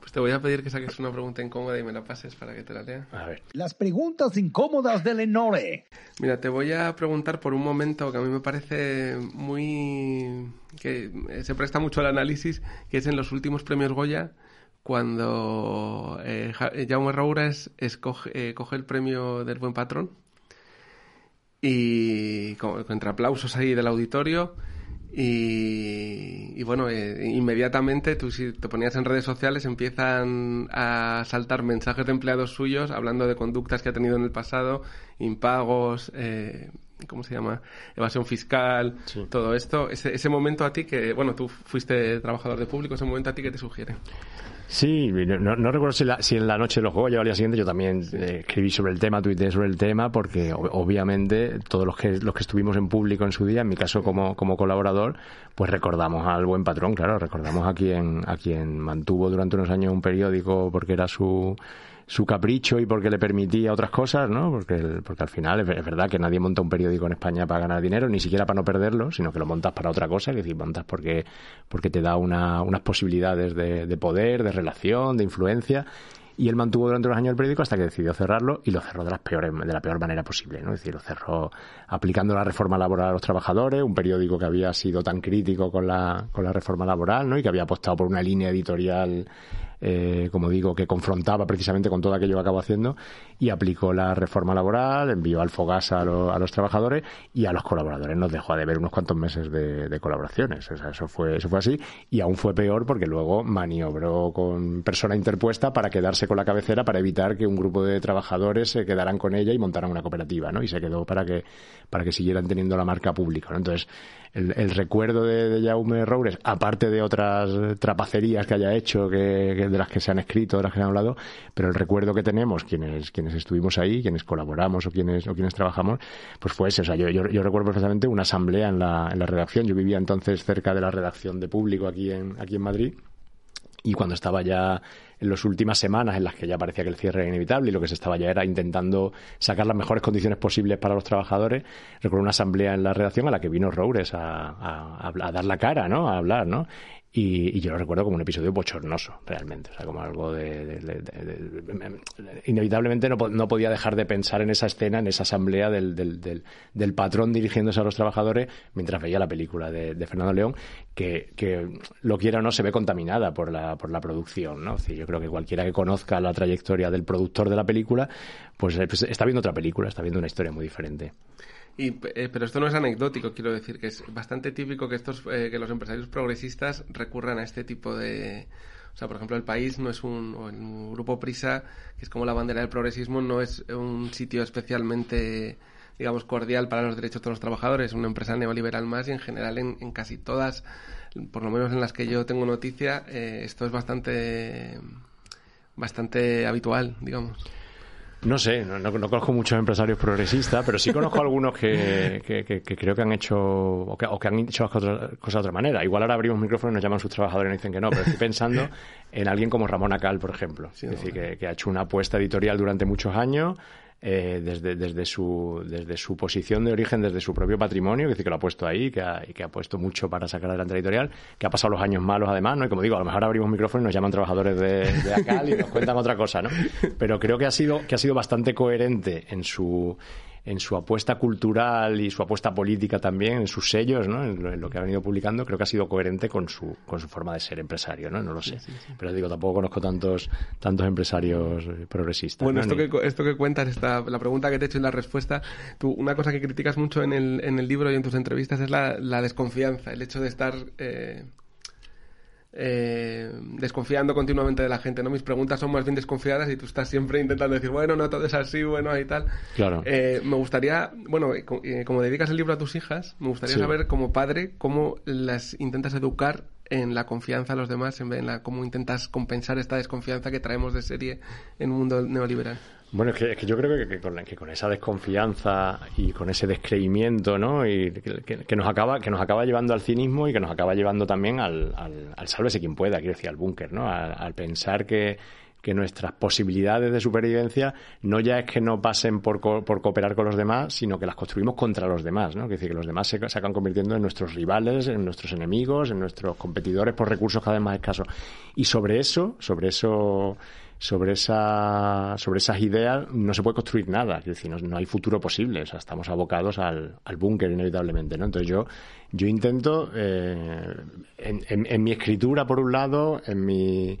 Pues te voy a pedir que saques una pregunta incómoda y me la pases para que te la lea. A ver. Las preguntas incómodas de Lenore. Mira, te voy a preguntar por un momento que a mí me parece muy... que se presta mucho al análisis, que es en los últimos premios Goya, cuando eh, eh, Jaume Roures escoge, eh, coge el premio del Buen Patrón y con, entre aplausos ahí del auditorio y, y bueno, eh, inmediatamente tú si te ponías en redes sociales empiezan a saltar mensajes de empleados suyos hablando de conductas que ha tenido en el pasado, impagos, eh, ¿cómo se llama? Evasión fiscal, todo esto. Ese, ese momento a ti que, bueno, tú fuiste trabajador de público, ese momento a ti que te sugiere. Sí, no, no recuerdo si, la- si en la noche los Goya o al día siguiente. Yo también eh, escribí sobre el tema, tuiteé sobre el tema, porque ob- obviamente todos los que, los que estuvimos en público en su día, en mi caso como, como colaborador, pues recordamos al buen patrón, claro, recordamos a quien, a quien mantuvo durante unos años un periódico porque era su, su capricho y porque le permitía otras cosas, ¿no? Porque, porque al final es verdad que nadie monta un periódico en España para ganar dinero, ni siquiera para no perderlo, sino que lo montas para otra cosa, es decir, montas porque, porque te da una, unas posibilidades de, de poder, de relación, de influencia. Y él mantuvo durante unos años el periódico hasta que decidió cerrarlo y lo cerró de, las peores, de la peor manera posible, ¿no? Es decir, lo cerró aplicando la reforma laboral a los trabajadores, un periódico que había sido tan crítico con la, con la reforma laboral, ¿no? Y que había apostado por una línea editorial eh, como digo, que confrontaba precisamente con todo aquello que acabó haciendo y aplicó la reforma laboral, envió al Fogasa a, lo- a los trabajadores y a los colaboradores nos dejó a deber unos cuantos meses de, de colaboraciones. Eso fue, eso fue así y aún fue peor porque luego maniobró con persona interpuesta para quedarse con la cabecera para evitar que un grupo de trabajadores se quedaran con ella y montaran una cooperativa, ¿no? Y se quedó para que, para que siguieran teniendo la marca pública, ¿no? Entonces, el, el recuerdo de, de Jaume Roures, aparte de otras trapacerías que haya hecho, que, que de las que se han escrito, de las que se han hablado, pero el recuerdo que tenemos, quienes, quienes estuvimos ahí, quienes colaboramos o quienes, o quienes trabajamos, pues fue ese. O sea, yo, yo, yo recuerdo perfectamente una asamblea en la, en la redacción. Yo vivía entonces cerca de la redacción de público aquí en, aquí en Madrid y cuando estaba ya en las últimas semanas en las que ya parecía que el cierre era inevitable y lo que se estaba ya era intentando sacar las mejores condiciones posibles para los trabajadores, recuerdo una asamblea en la redacción a la que vino Roures a, a- a dar la cara, ¿no? A hablar, ¿no? Y, y yo lo recuerdo como un episodio bochornoso, realmente. O sea, como algo de... inevitablemente no, no podía dejar de pensar en esa escena, en esa asamblea del, del, del, del patrón dirigiéndose a los trabajadores mientras veía la película de, Fernando León, que, que lo quiera o no se ve contaminada por la, por la producción, ¿no? Decir, yo creo que cualquiera que conozca la trayectoria del productor de la película, pues, eh, pues está viendo otra película, está viendo una historia muy diferente. Y, eh, pero esto no es anecdótico, quiero decir, que es bastante típico que, estos, eh, que los empresarios progresistas recurran a este tipo de... O sea, por ejemplo, el país no es un, o el grupo Prisa, que es como la bandera del progresismo, no es un sitio especialmente digamos, cordial para los derechos de los trabajadores, una empresa neoliberal más y en general en, en casi todas, por lo menos en las que yo tengo noticia, eh, esto es bastante, bastante habitual, digamos. No sé, no, no, no conozco muchos empresarios progresistas, pero sí conozco algunos que, que, que, que creo que han hecho o que, o que han hecho las cosas, cosas de otra manera. Igual ahora abrimos micrófonos y nos llaman sus trabajadores y nos dicen que no, pero estoy pensando en alguien como Ramón Acal, por ejemplo. Sí, es decir, que ha hecho una apuesta editorial durante muchos años. Eh, desde, desde, su, desde su posición de origen, desde su propio patrimonio, que dice que lo ha puesto ahí, que ha, que ha puesto mucho para sacar adelante la editorial, que ha pasado los años malos además, ¿no? Y como digo, a lo mejor abrimos micrófono y nos llaman trabajadores de, de y nos cuentan otra cosa, ¿no? Pero creo que ha sido, que ha sido bastante coherente en su en su apuesta cultural y su apuesta política también, en sus sellos, ¿no? en, lo, en lo que ha venido publicando, creo que ha sido coherente con su, con su forma de ser empresario, ¿no? No lo sé. Pero digo, tampoco conozco tantos, tantos empresarios eh, progresistas. Bueno, ¿no? esto que, esto que cuentas, esta, la pregunta que te he hecho y la respuesta, tú, una cosa que criticas mucho en el, en el libro y en tus entrevistas es la, la desconfianza, el hecho de estar eh, eh, desconfiando continuamente de la gente. ¿no? Mis preguntas son más bien desconfiadas y tú estás siempre intentando decir, bueno, no todo es así, bueno, y tal. Claro. Eh, me gustaría, bueno, eh, eh, como dedicas el libro a tus hijas, me gustaría Sí. saber como padre cómo las intentas educar en la confianza a los demás, en, en la, cómo intentas compensar esta desconfianza que traemos de serie en un mundo neoliberal. Bueno, es que, es que yo creo que, que con, que con esa desconfianza y con ese descreimiento, ¿no? Y que, que- que nos acaba, que nos acaba llevando al cinismo y que nos acaba llevando también al, al, al sálvese quien pueda, quiero decir, al búnker, ¿no? Al, pensar que, que nuestras posibilidades de supervivencia no ya es que no pasen por, co- por cooperar con los demás, sino que las construimos contra los demás, ¿no? Es decir, que los demás se, se acaban convirtiendo en nuestros rivales, en nuestros enemigos, en nuestros competidores por recursos cada vez más escasos. Y sobre eso, sobre eso sobre esa sobre esas ideas no se puede construir nada, es decir, no, no hay futuro posible, o sea, estamos abocados al, al búnker inevitablemente, ¿no? Entonces yo yo intento eh, en, en- en mi escritura por un lado, en mi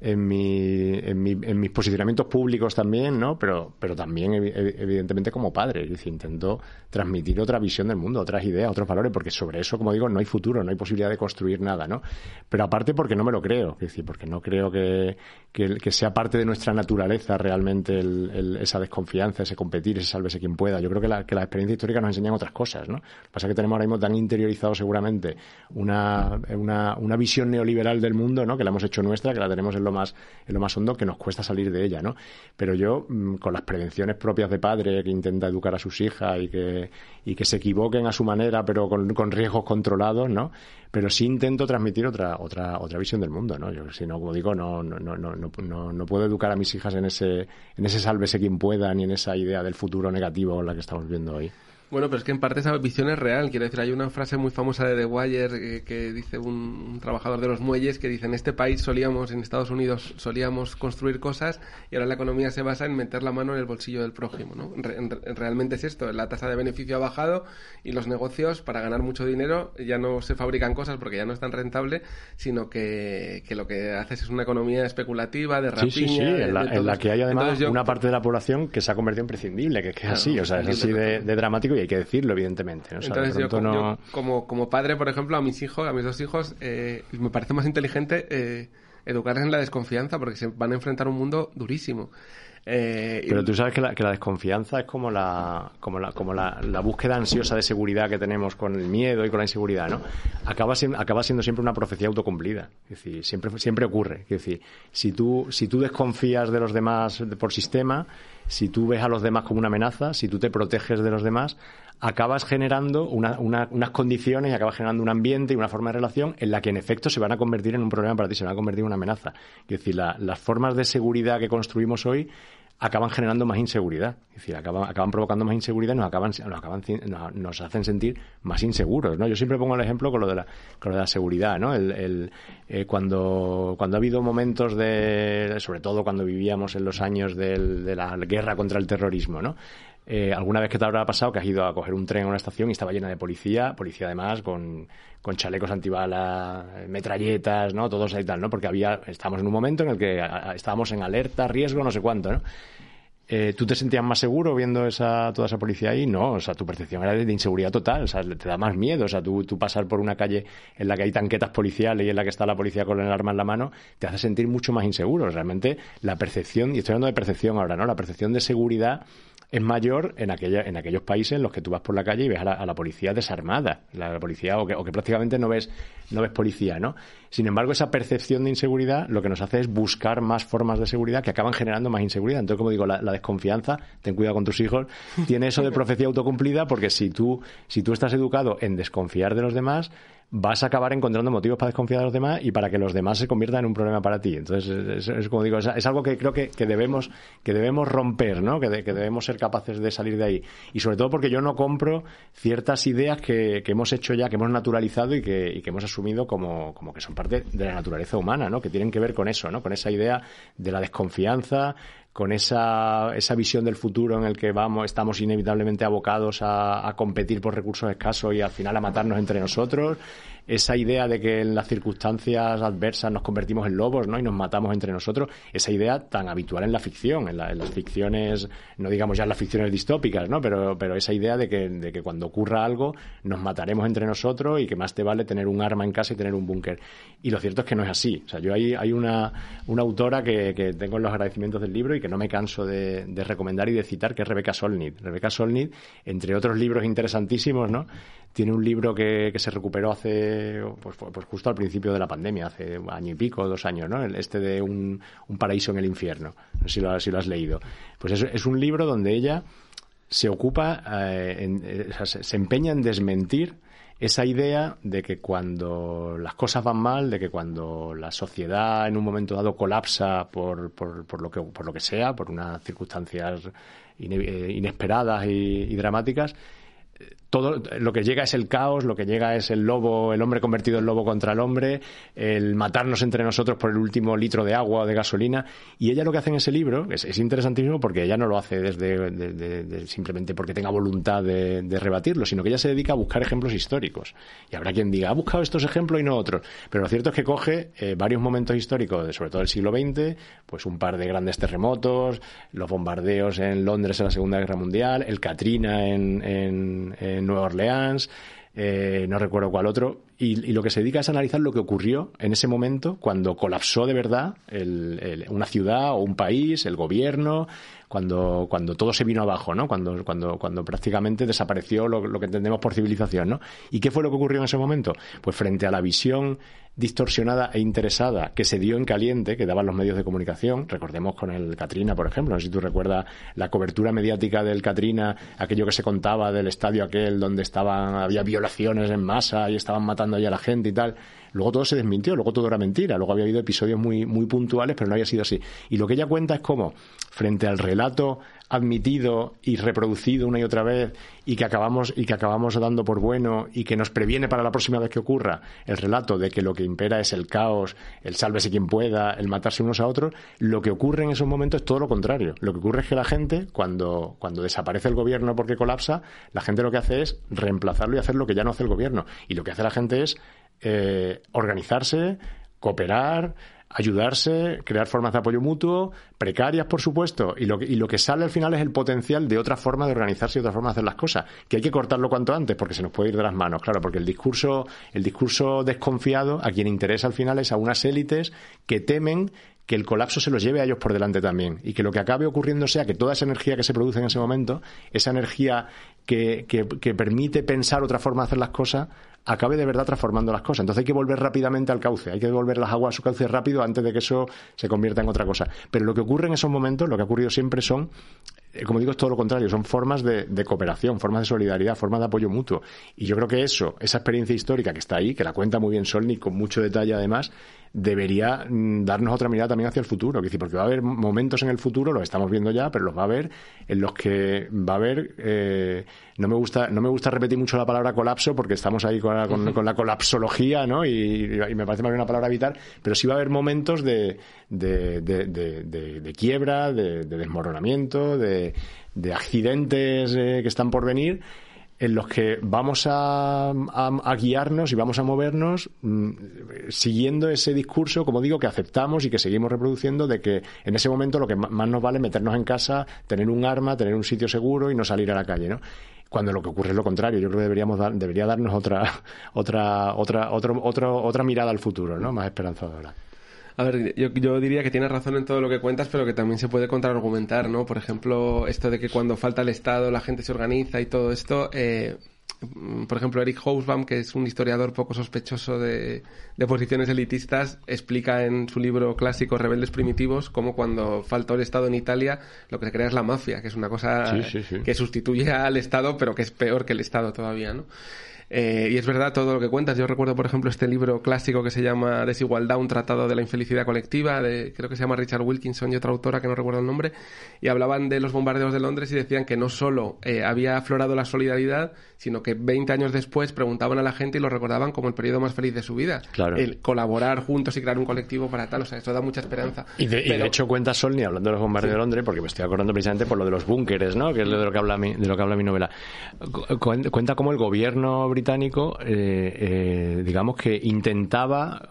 en, mi, en, mi- en mis posicionamientos públicos también, ¿no? Pero, pero también, evi- evi- evidentemente, como padre. Intento transmitir otra visión del mundo, otras ideas, otros valores, porque sobre eso, como digo, no hay futuro, no hay posibilidad de construir nada, ¿no? Pero aparte porque no me lo creo, es decir, porque no creo que, que, sea parte de nuestra naturaleza realmente el- el- esa desconfianza, ese competir, ese sálvese quien pueda. Yo creo que la, que la experiencia histórica nos enseñan otras cosas, ¿no? Lo que pasa es que tenemos ahora mismo tan interiorizado seguramente una, una, una visión neoliberal del mundo, ¿no? Que la hemos hecho nuestra, que la tenemos en lo más, en lo más hondo, que nos cuesta salir de ella, ¿no? Pero yo, mm, con las prevenciones propias de padre que intenta educar a sus hijas y que, y que se equivoquen a su manera, pero con, con riesgos controlados, ¿no? Pero sí intento transmitir otra, otra, otra visión del mundo, ¿no? Yo, si no, como digo, no, no, no, no, no, puedo educar a mis hijas en ese, en ese sálvese quien pueda, ni en esa idea del futuro negativo la que estamos viendo hoy. Bueno, pero es que en parte esa visión es real. Quiero decir, hay una frase muy famosa de The Wire eh, que dice un, un trabajador de los muelles que dice, en este país solíamos, en Estados Unidos solíamos construir cosas y ahora la economía se basa en meter la mano en el bolsillo del prójimo, ¿no? Re- en- realmente es esto, la tasa de beneficio ha bajado y los negocios, para ganar mucho dinero, ya no se fabrican cosas porque ya no es tan rentable, sino que, que lo que haces es una economía especulativa, de rapiña... Sí, sí, sí, de- en la, de en la que hay además Entonces yo- una parte de la población que se ha convertido en prescindible, que es que es Claro, así, o sea, es así de dramático y hay que decirlo, evidentemente. ¿no? O sea, de Entonces yo, como- no- yo como, como padre, por ejemplo, a mis hijos, a mis dos hijos, eh, me parece más inteligente eh, educarles en la desconfianza porque se van a enfrentar a un mundo durísimo. Eh, Pero tú sabes que la, que la desconfianza es como la como la como la, la búsqueda ansiosa de seguridad que tenemos con el miedo y con la inseguridad, ¿no? Acaba siendo, acaba siendo siempre una profecía autocumplida. Es decir, siempre siempre ocurre. Es decir, si tú si tú desconfías de los demás de- por sistema, si tú ves a los demás como una amenaza, si tú te proteges de los demás, acabas generando una- una- unas condiciones y acabas generando un ambiente y una forma de relación en la que en efecto se van a convertir en un problema para ti, se van a convertir en una amenaza. Es decir, la- las formas de seguridad que construimos hoy acaban generando más inseguridad. Es decir, acaban, acaban provocando más inseguridad y nos, acaban, nos, acaban, nos, hacen sentir más inseguros. ¿no? Yo siempre pongo el ejemplo con lo de la, con lo de la seguridad. ¿no? El, el, eh, cuando, cuando ha habido momentos de, sobre todo cuando vivíamos en los años del- de la guerra contra el terrorismo, ¿no? Eh, alguna vez que te habrá pasado que has ido a coger un tren a una estación y estaba llena de policía, policía además con, con chalecos antibalas, metralletas, ¿no? Todos ahí tal, ¿no? Porque había, estábamos en un momento en el que estábamos en alerta, riesgo, no sé cuánto, ¿no? eh, ¿Tú te sentías más seguro viendo esa, toda esa policía ahí? No, o sea, tu percepción era de, inseguridad total, o sea, te da más miedo, o sea, tú, tú, pasar por una calle en la que hay tanquetas policiales y en la que está la policía con el arma en la mano, te hace sentir mucho más inseguro. Realmente la percepción, y estoy hablando de percepción ahora, ¿no? La percepción de seguridad es mayor en, aquella, en aquellos países en los que tú vas por la calle y ves a la, policía desarmada, la, policía o que, o que, prácticamente no ves, no ves policía, ¿no? Sin embargo, esa percepción de inseguridad lo que nos hace es buscar más formas de seguridad que acaban generando más inseguridad. Entonces, como digo, la, desconfianza, ten cuidado con tus hijos, tiene eso de profecía autocumplida porque si tú, si tú estás educado en desconfiar de los demás, vas a acabar encontrando motivos para desconfiar de los demás y para que los demás se conviertan en un problema para ti. Entonces, es, como digo, es, algo que creo que, debemos, que debemos romper, ¿no? Que, debemos ser capaces de salir de ahí. Y sobre todo porque yo no compro ciertas ideas que, hemos hecho ya, que hemos naturalizado y que, hemos asumido como, como que son parte de la naturaleza humana, ¿no? Que tienen que ver con eso, ¿no? Con esa idea de la desconfianza, con esa, esa visión del futuro en el que vamos, estamos inevitablemente abocados a, a competir por recursos escasos y al final a matarnos entre nosotros esa idea de que en las circunstancias adversas nos convertimos en lobos ¿no? y nos matamos entre nosotros, esa idea tan habitual en la ficción, en, las ficciones, no digamos ya en las ficciones distópicas, ¿no? pero, pero esa idea de que, de que cuando ocurra algo nos mataremos entre nosotros y que más te vale tener un arma en casa y tener un búnker. Y lo cierto es que no es así. O sea, yo hay, hay una, una autora que, que tengo en los agradecimientos del libro y que no me canso de, de recomendar y de citar, que es Rebeca Solnit. Rebeca Solnit, entre otros libros interesantísimos, ¿no? Tiene un libro que, que se recuperó hace, pues, pues, justo al principio de la pandemia, hace un año y pico, dos años, ¿no? Este de un, paraíso en el infierno. No sé si lo, si has leído. Pues es, es, un libro donde ella se ocupa, eh, eh, se, empeña en desmentir esa idea de que cuando las cosas van mal, de que cuando la sociedad en un momento dado colapsa por, por, lo, que, por lo que sea, por unas circunstancias eh, inesperadas y dramáticas, todo lo que llega es el caos, lo que llega es el lobo, el hombre convertido en lobo contra el hombre, el matarnos entre nosotros por el último litro de agua o de gasolina. Y ella lo que hace en ese libro es, interesantísimo porque ella no lo hace desde simplemente porque tenga voluntad de, rebatirlo, sino que ella se dedica a buscar ejemplos históricos. Y habrá quien diga, ha buscado estos ejemplos y no otros. Pero lo cierto es que coge eh, varios momentos históricos, sobre todo del siglo XX, pues un par de grandes terremotos, los bombardeos en Londres en la Segunda Guerra Mundial, el Katrina en Nueva Orleans, eh, no recuerdo cuál otro, y, lo que se dedica es analizar lo que ocurrió en ese momento cuando colapsó de verdad una ciudad o un país, el gobierno, cuando, cuando todo se vino abajo, ¿no? Cuando, cuando, cuando prácticamente desapareció lo, lo, que entendemos por civilización, ¿no? ¿Y qué fue lo que ocurrió en ese momento? Pues frente a la visión distorsionada e interesada que se dio en caliente, que daban los medios de comunicación, recordemos con el Katrina, por ejemplo, no sé si tú recuerdas la cobertura mediática del Katrina, aquello que se contaba del estadio aquel donde estaban, había violaciones en masa y estaban matando ahí a la gente y tal. Luego todo se desmintió, luego todo era mentira, luego había habido episodios muy, muy puntuales, pero no había sido así. Y lo que ella cuenta es cómo, frente al relato admitido y reproducido una y otra vez y que acabamos y que acabamos dando por bueno y que nos previene para la próxima vez que ocurra el relato de que lo que impera es el caos, el sálvese quien pueda, el matarse unos a otros, lo que ocurre en esos momentos es todo lo contrario. Lo que ocurre es que la gente cuando cuando desaparece el gobierno porque colapsa, la gente lo que hace es reemplazarlo y hacer lo que ya no hace el gobierno y lo que hace la gente es eh, organizarse, cooperar, ayudarse, crear formas de apoyo mutuo, precarias, por supuesto, y lo, que, y lo que sale al final es el potencial de otra forma de organizarse y otra forma de hacer las cosas, que hay que cortarlo cuanto antes porque se nos puede ir de las manos, claro, porque el discurso, el discurso desconfiado a quien interesa al final es a unas élites que temen que el colapso se los lleve a ellos por delante también y que lo que acabe ocurriendo sea que toda esa energía que se produce en ese momento, esa energía que, que, que permite pensar otra forma de hacer las cosas, acabe de verdad transformando las cosas. Entonces hay que volver rápidamente al cauce, hay que devolver las aguas a su cauce rápido antes de que eso se convierta en otra cosa. Pero lo que ocurre en esos momentos, lo que ha ocurrido siempre son, como digo, es todo lo contrario, son formas de, cooperación, formas de solidaridad, formas de apoyo mutuo. Y yo creo que eso, esa experiencia histórica que está ahí, que la cuenta muy bien Solnik con mucho detalle además, debería mm, darnos otra mirada también hacia el futuro. decir, porque va a haber momentos en el futuro, los estamos viendo ya, pero los va a haber en los que va a haber eh, no me gusta no me gusta repetir mucho la palabra colapso porque estamos ahí con, la colapsología, ¿no? Y, me parece más bien una palabra vital, pero sí va a haber momentos de, de, de, quiebra, de, desmoronamiento, de, accidentes eh, que están por venir en los que vamos a, a, guiarnos y vamos a movernos mm, siguiendo ese discurso, como digo, que aceptamos y que seguimos reproduciendo de que en ese momento lo que más nos vale meternos en casa, tener un arma, tener un sitio seguro y no salir a la calle, ¿no? Cuando lo que ocurre es lo contrario. Yo creo que deberíamos dar, debería darnos otra, otra, otra, otra, otra mirada al futuro, ¿no? Más esperanzadora. A ver, yo, yo, diría que tienes razón en todo lo que cuentas, pero que también se puede contraargumentar, ¿no? Por ejemplo, esto de que cuando falta el Estado la gente se organiza y todo esto. Eh, por ejemplo, Eric Hobsbawm, que es un historiador poco sospechoso de, de, posiciones elitistas, explica en su libro clásico Rebeldes Primitivos cómo cuando faltó el Estado en Italia lo que se crea es la mafia, que es una cosa que sustituye al Estado, pero que es peor que el Estado todavía, ¿no? Eh, y es verdad todo lo que cuentas. Yo recuerdo, por ejemplo, este libro clásico que se llama Desigualdad, un tratado de la infelicidad colectiva, de, creo que se llama Richard Wilkinson y otra autora que no recuerdo el nombre, y hablaban de los bombardeos de Londres y decían que no solo eh, había aflorado la solidaridad, sino que 20 años después preguntaban a la gente y lo recordaban como el periodo más feliz de su vida. Claro. El colaborar juntos y crear un colectivo para tal. O sea, eso da mucha esperanza. Y de, hecho cuenta Solni, hablando de los bombardeos de Londres, porque me estoy acordando precisamente por lo de los búnkeres, ¿no? Que es de lo que habla mi, de lo que habla mi novela. Cuenta cómo el gobierno británico eh, eh, digamos que intentaba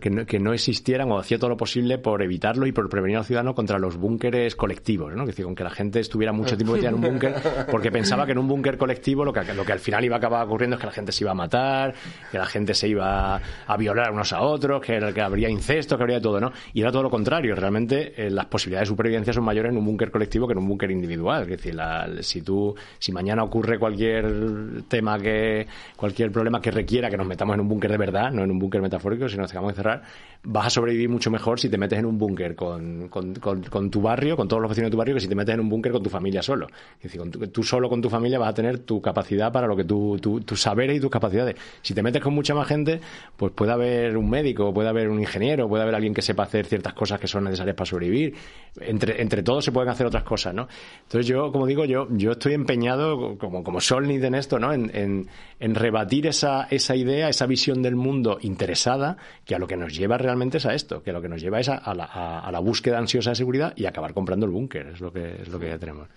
que, no, que, no, existieran o hacía todo lo posible por evitarlo y por prevenir al ciudadano contra los búnkeres colectivos, ¿no? Que decir, con que la gente estuviera mucho tiempo metida en un búnker, porque pensaba que en un búnker colectivo lo que, lo que al final iba a acabar ocurriendo es que la gente se iba a matar, que la gente se iba a violar unos a otros, que, que habría incesto, que habría todo, ¿no? Y era todo lo contrario, realmente eh, las posibilidades de supervivencia son mayores en un búnker colectivo que en un búnker individual. Es decir, si tú, si mañana ocurre cualquier tema que, cualquier problema que requiera que nos metamos en un búnker de verdad, no en un búnker metafórico, sino nos tengamos que cerrar, vas a sobrevivir mucho mejor si te metes en un búnker con, con, tu barrio, con todos los vecinos de tu barrio, que si te metes en un búnker con tu familia solo. Es decir, tú solo con tu familia vas a tener tu capacidad para lo que tú, tus saberes y tus capacidades. Si te metes con mucha más gente, pues puede haber un médico, puede haber un ingeniero, puede haber alguien que sepa hacer ciertas cosas que son necesarias para sobrevivir. Entre, entre todos se pueden hacer otras cosas, ¿no? Entonces yo, como digo, yo, yo estoy empeñado, como, como Solnit en esto, ¿no? En, en, en rebatir esa, esa idea, esa visión del mundo interesada, que a lo que nos lleva realmente es a esto, que lo que nos lleva es a, la, a la, búsqueda ansiosa de seguridad y acabar comprando el búnker, es lo que, es lo que ya tenemos.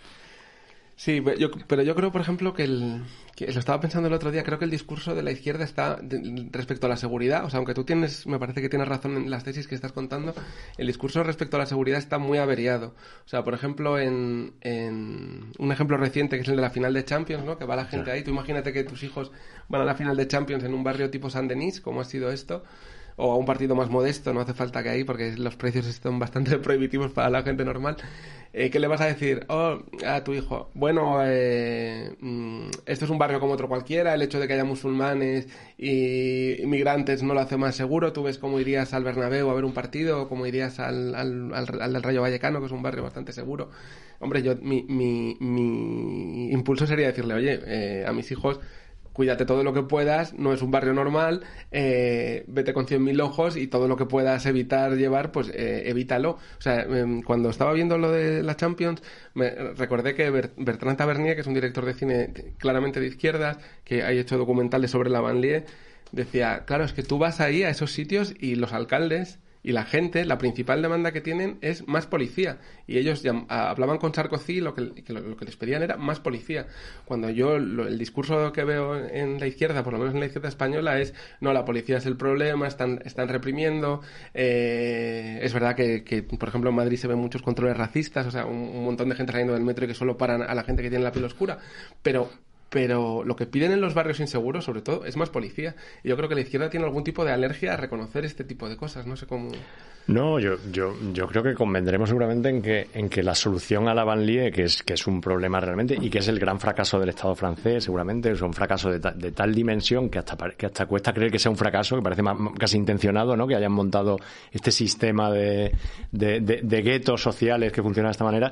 Sí, pero yo creo, por ejemplo, que, el, que lo estaba pensando el otro día, creo que el discurso de la izquierda está respecto a la seguridad, o sea, aunque tú tienes, me parece que tienes razón en las tesis que estás contando, el discurso respecto a la seguridad está muy averiado. O sea, por ejemplo, en, en un ejemplo reciente que es el de la final de Champions, ¿no? Que va la gente ahí, tú imagínate que tus hijos van a la final de Champions en un barrio tipo San Denis, como ha sido esto, o a un partido más modesto, no hace falta que ahí porque los precios están bastante prohibitivos para la gente normal. Eh, ¿Qué le vas a decir oh, a tu hijo? Bueno, eh, mm, esto es un barrio como otro cualquiera, el hecho de que haya musulmanes y inmigrantes no lo hace más seguro. Tú ves cómo irías al Bernabéu a ver un partido cómo irías al, al, al, del Rayo Vallecano, que es un barrio bastante seguro. Hombre, yo mi, mi, mi impulso sería decirle, oye, eh, a mis hijos cuídate todo lo que puedas, no es un barrio normal, eh, vete con 100.000 ojos y todo lo que puedas evitar llevar, pues eh, evítalo. O sea, em, cuando estaba viendo lo de la Champions, me recordé que Bertrand Tavernier, que es un director de cine claramente de izquierdas, que ha hecho documentales sobre la banlieue, decía, claro, es que tú vas ahí a esos sitios y los alcaldes y la gente, la principal demanda que tienen es más policía. Y ellos hablaban con Sarkozy y lo que, lo, que les pedían era más policía. Cuando yo, el discurso que veo en la izquierda, por lo menos en la izquierda española, es, no, la policía es el problema, están, están reprimiendo. Eh, es verdad que, por ejemplo, en Madrid se ven muchos controles racistas, o sea, un, un montón de gente saliendo del metro y que solo paran a la gente que tiene la piel oscura. Pero pero lo que piden en los barrios inseguros, sobre todo, es más policía. Y yo creo que la izquierda tiene algún tipo de alergia a reconocer este tipo de cosas. No sé cómo. No, yo, yo, yo creo que convendremos seguramente en que, en que la solución a la banlieue, que es, que es un problema realmente y que es el gran fracaso del Estado francés, seguramente, es un fracaso de, de tal dimensión que hasta, que hasta cuesta creer que sea un fracaso, que parece casi intencionado, ¿no? Que hayan montado este sistema de, de, de guetos sociales que funcionan de esta manera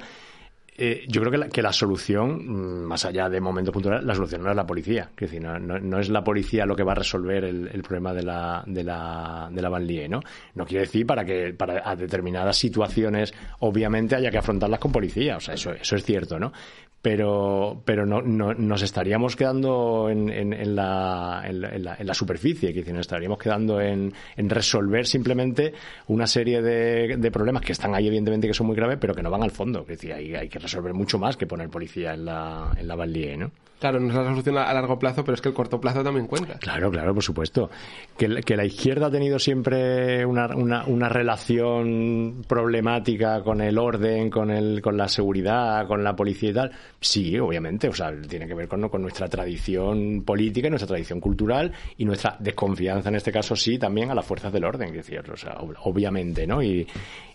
eh, yo creo que la, que la solución, mm, más allá de momentos puntuales, la solución no es la policía. Es decir, no, no, es la policía lo que va a resolver el, problema de la, de la, de la banlieue, ¿no? No quiere decir para que para a determinadas situaciones, obviamente, haya que afrontarlas con policía. O sea, eso, eso es cierto, ¿no? Pero, pero no, no, nos estaríamos quedando en, en, en, la, en, la, la, superficie, que nos estaríamos quedando en, resolver simplemente una serie de, de, problemas que están ahí, evidentemente, que son muy graves, pero que no van al fondo. Que decir, hay, hay que resolver mucho más que poner policía en la, en la Banlieue, ¿no? Claro, no es la solución a largo plazo, pero es que el corto plazo también cuenta. Claro, claro, por supuesto. Que, la izquierda ha tenido siempre una, una, una, relación problemática con el orden, con, el, con la seguridad, con la policía y tal. Sí, obviamente. O sea, tiene que ver con, con nuestra tradición política nuestra tradición cultural y nuestra desconfianza, en este caso, sí, también a las fuerzas del orden. Decir, o sea, obviamente, ¿no? Y,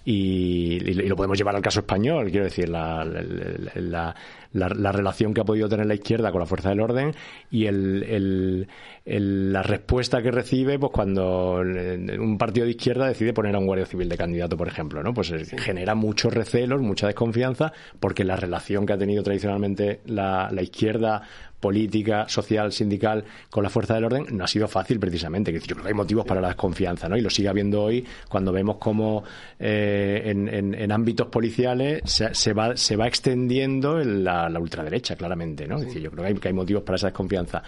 y, lo podemos llevar al caso español, quiero decir, la, la, relación que ha podido tener la izquierda con la fuerza del orden y el, el, el, la respuesta que recibe pues cuando un partido de izquierda decide poner a un guardia civil de candidato, por ejemplo, ¿no? Pues sí. genera muchos recelos, mucha desconfianza, porque la relación que ha tenido tradicionalmente la, la izquierda política, social, sindical con la fuerza del orden no ha sido fácil precisamente. Yo creo que hay motivos para la desconfianza, ¿no? Y lo sigue habiendo hoy cuando vemos cómo eh, en, en, en, ámbitos policiales se, se, va, se va extendiendo la, la ultraderecha, claramente, ¿no? Es decir, yo creo que hay, que hay motivos para esa desconfianza.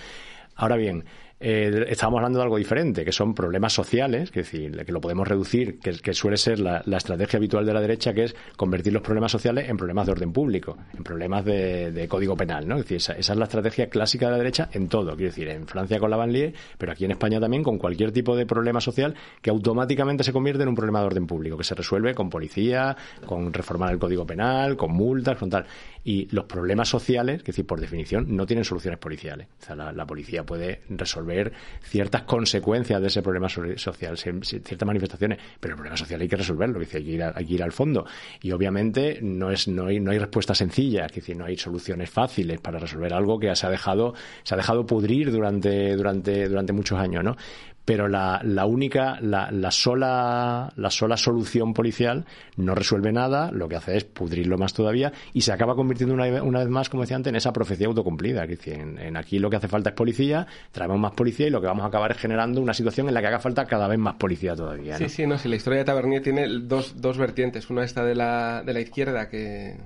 Ahora bien, eh, estábamos hablando de algo diferente, que son problemas sociales, que, decir, que lo podemos reducir, que, que suele ser la, estrategia habitual de la derecha, que es convertir los problemas sociales en problemas de orden público, en problemas de, código penal, ¿no? Es decir, esa, esa, es la estrategia clásica de la derecha en todo, quiero decir, en Francia con la banlieue, pero aquí en España también con cualquier tipo de problema social que automáticamente se convierte en un problema de orden público, que se resuelve con policía, con reformar el código penal, con multas, con tal. Y los problemas sociales, es decir, por definición, no tienen soluciones policiales. O sea, la, la policía puede resolver ciertas consecuencias de ese problema social, ciertas manifestaciones, pero el problema social hay que resolverlo, hay que ir, hay que ir al fondo. Y obviamente no, es, no, hay, no hay respuesta sencilla, es decir, no hay soluciones fáciles para resolver algo que se ha dejado, se ha dejado pudrir durante, durante, durante muchos años, ¿no? Pero la, la única, la, la, sola, la sola solución policial no resuelve nada, lo que hace es pudrirlo más todavía y se acaba convirtiendo una, una vez más, como decía antes, en esa profecía autocumplida. Es decir, en, en, aquí lo que hace falta es policía, traemos más policía y lo que vamos a acabar es generando una situación en la que haga falta cada vez más policía todavía. ¿no? Sí, sí, no, si la historia de Tabernier tiene dos, dos vertientes. Una esta de la, de la izquierda que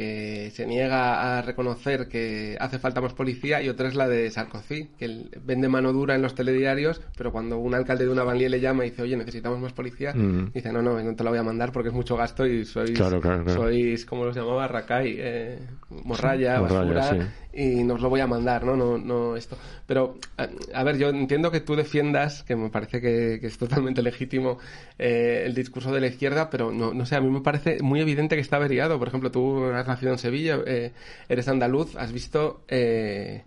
que se niega a reconocer que hace falta más policía y otra es la de Sarkozy, que vende mano dura en los telediarios, pero cuando un alcalde de una banlieue le llama y dice, oye, necesitamos más policía, mm. dice, no, no, no te la voy a mandar porque es mucho gasto y sois, claro, claro, claro. sois como los llamaba, Racay, eh, morralla, morralla, basura, sí. Y nos lo voy a mandar, ¿no? No, no esto. Pero, a, ver, yo entiendo que tú defiendas, que me parece que, que es totalmente legítimo eh, el discurso de la izquierda, pero no, no sé, a mí me parece muy evidente que está averiado. Por ejemplo, tú has nacido en Sevilla, eh, eres andaluz, has visto eh,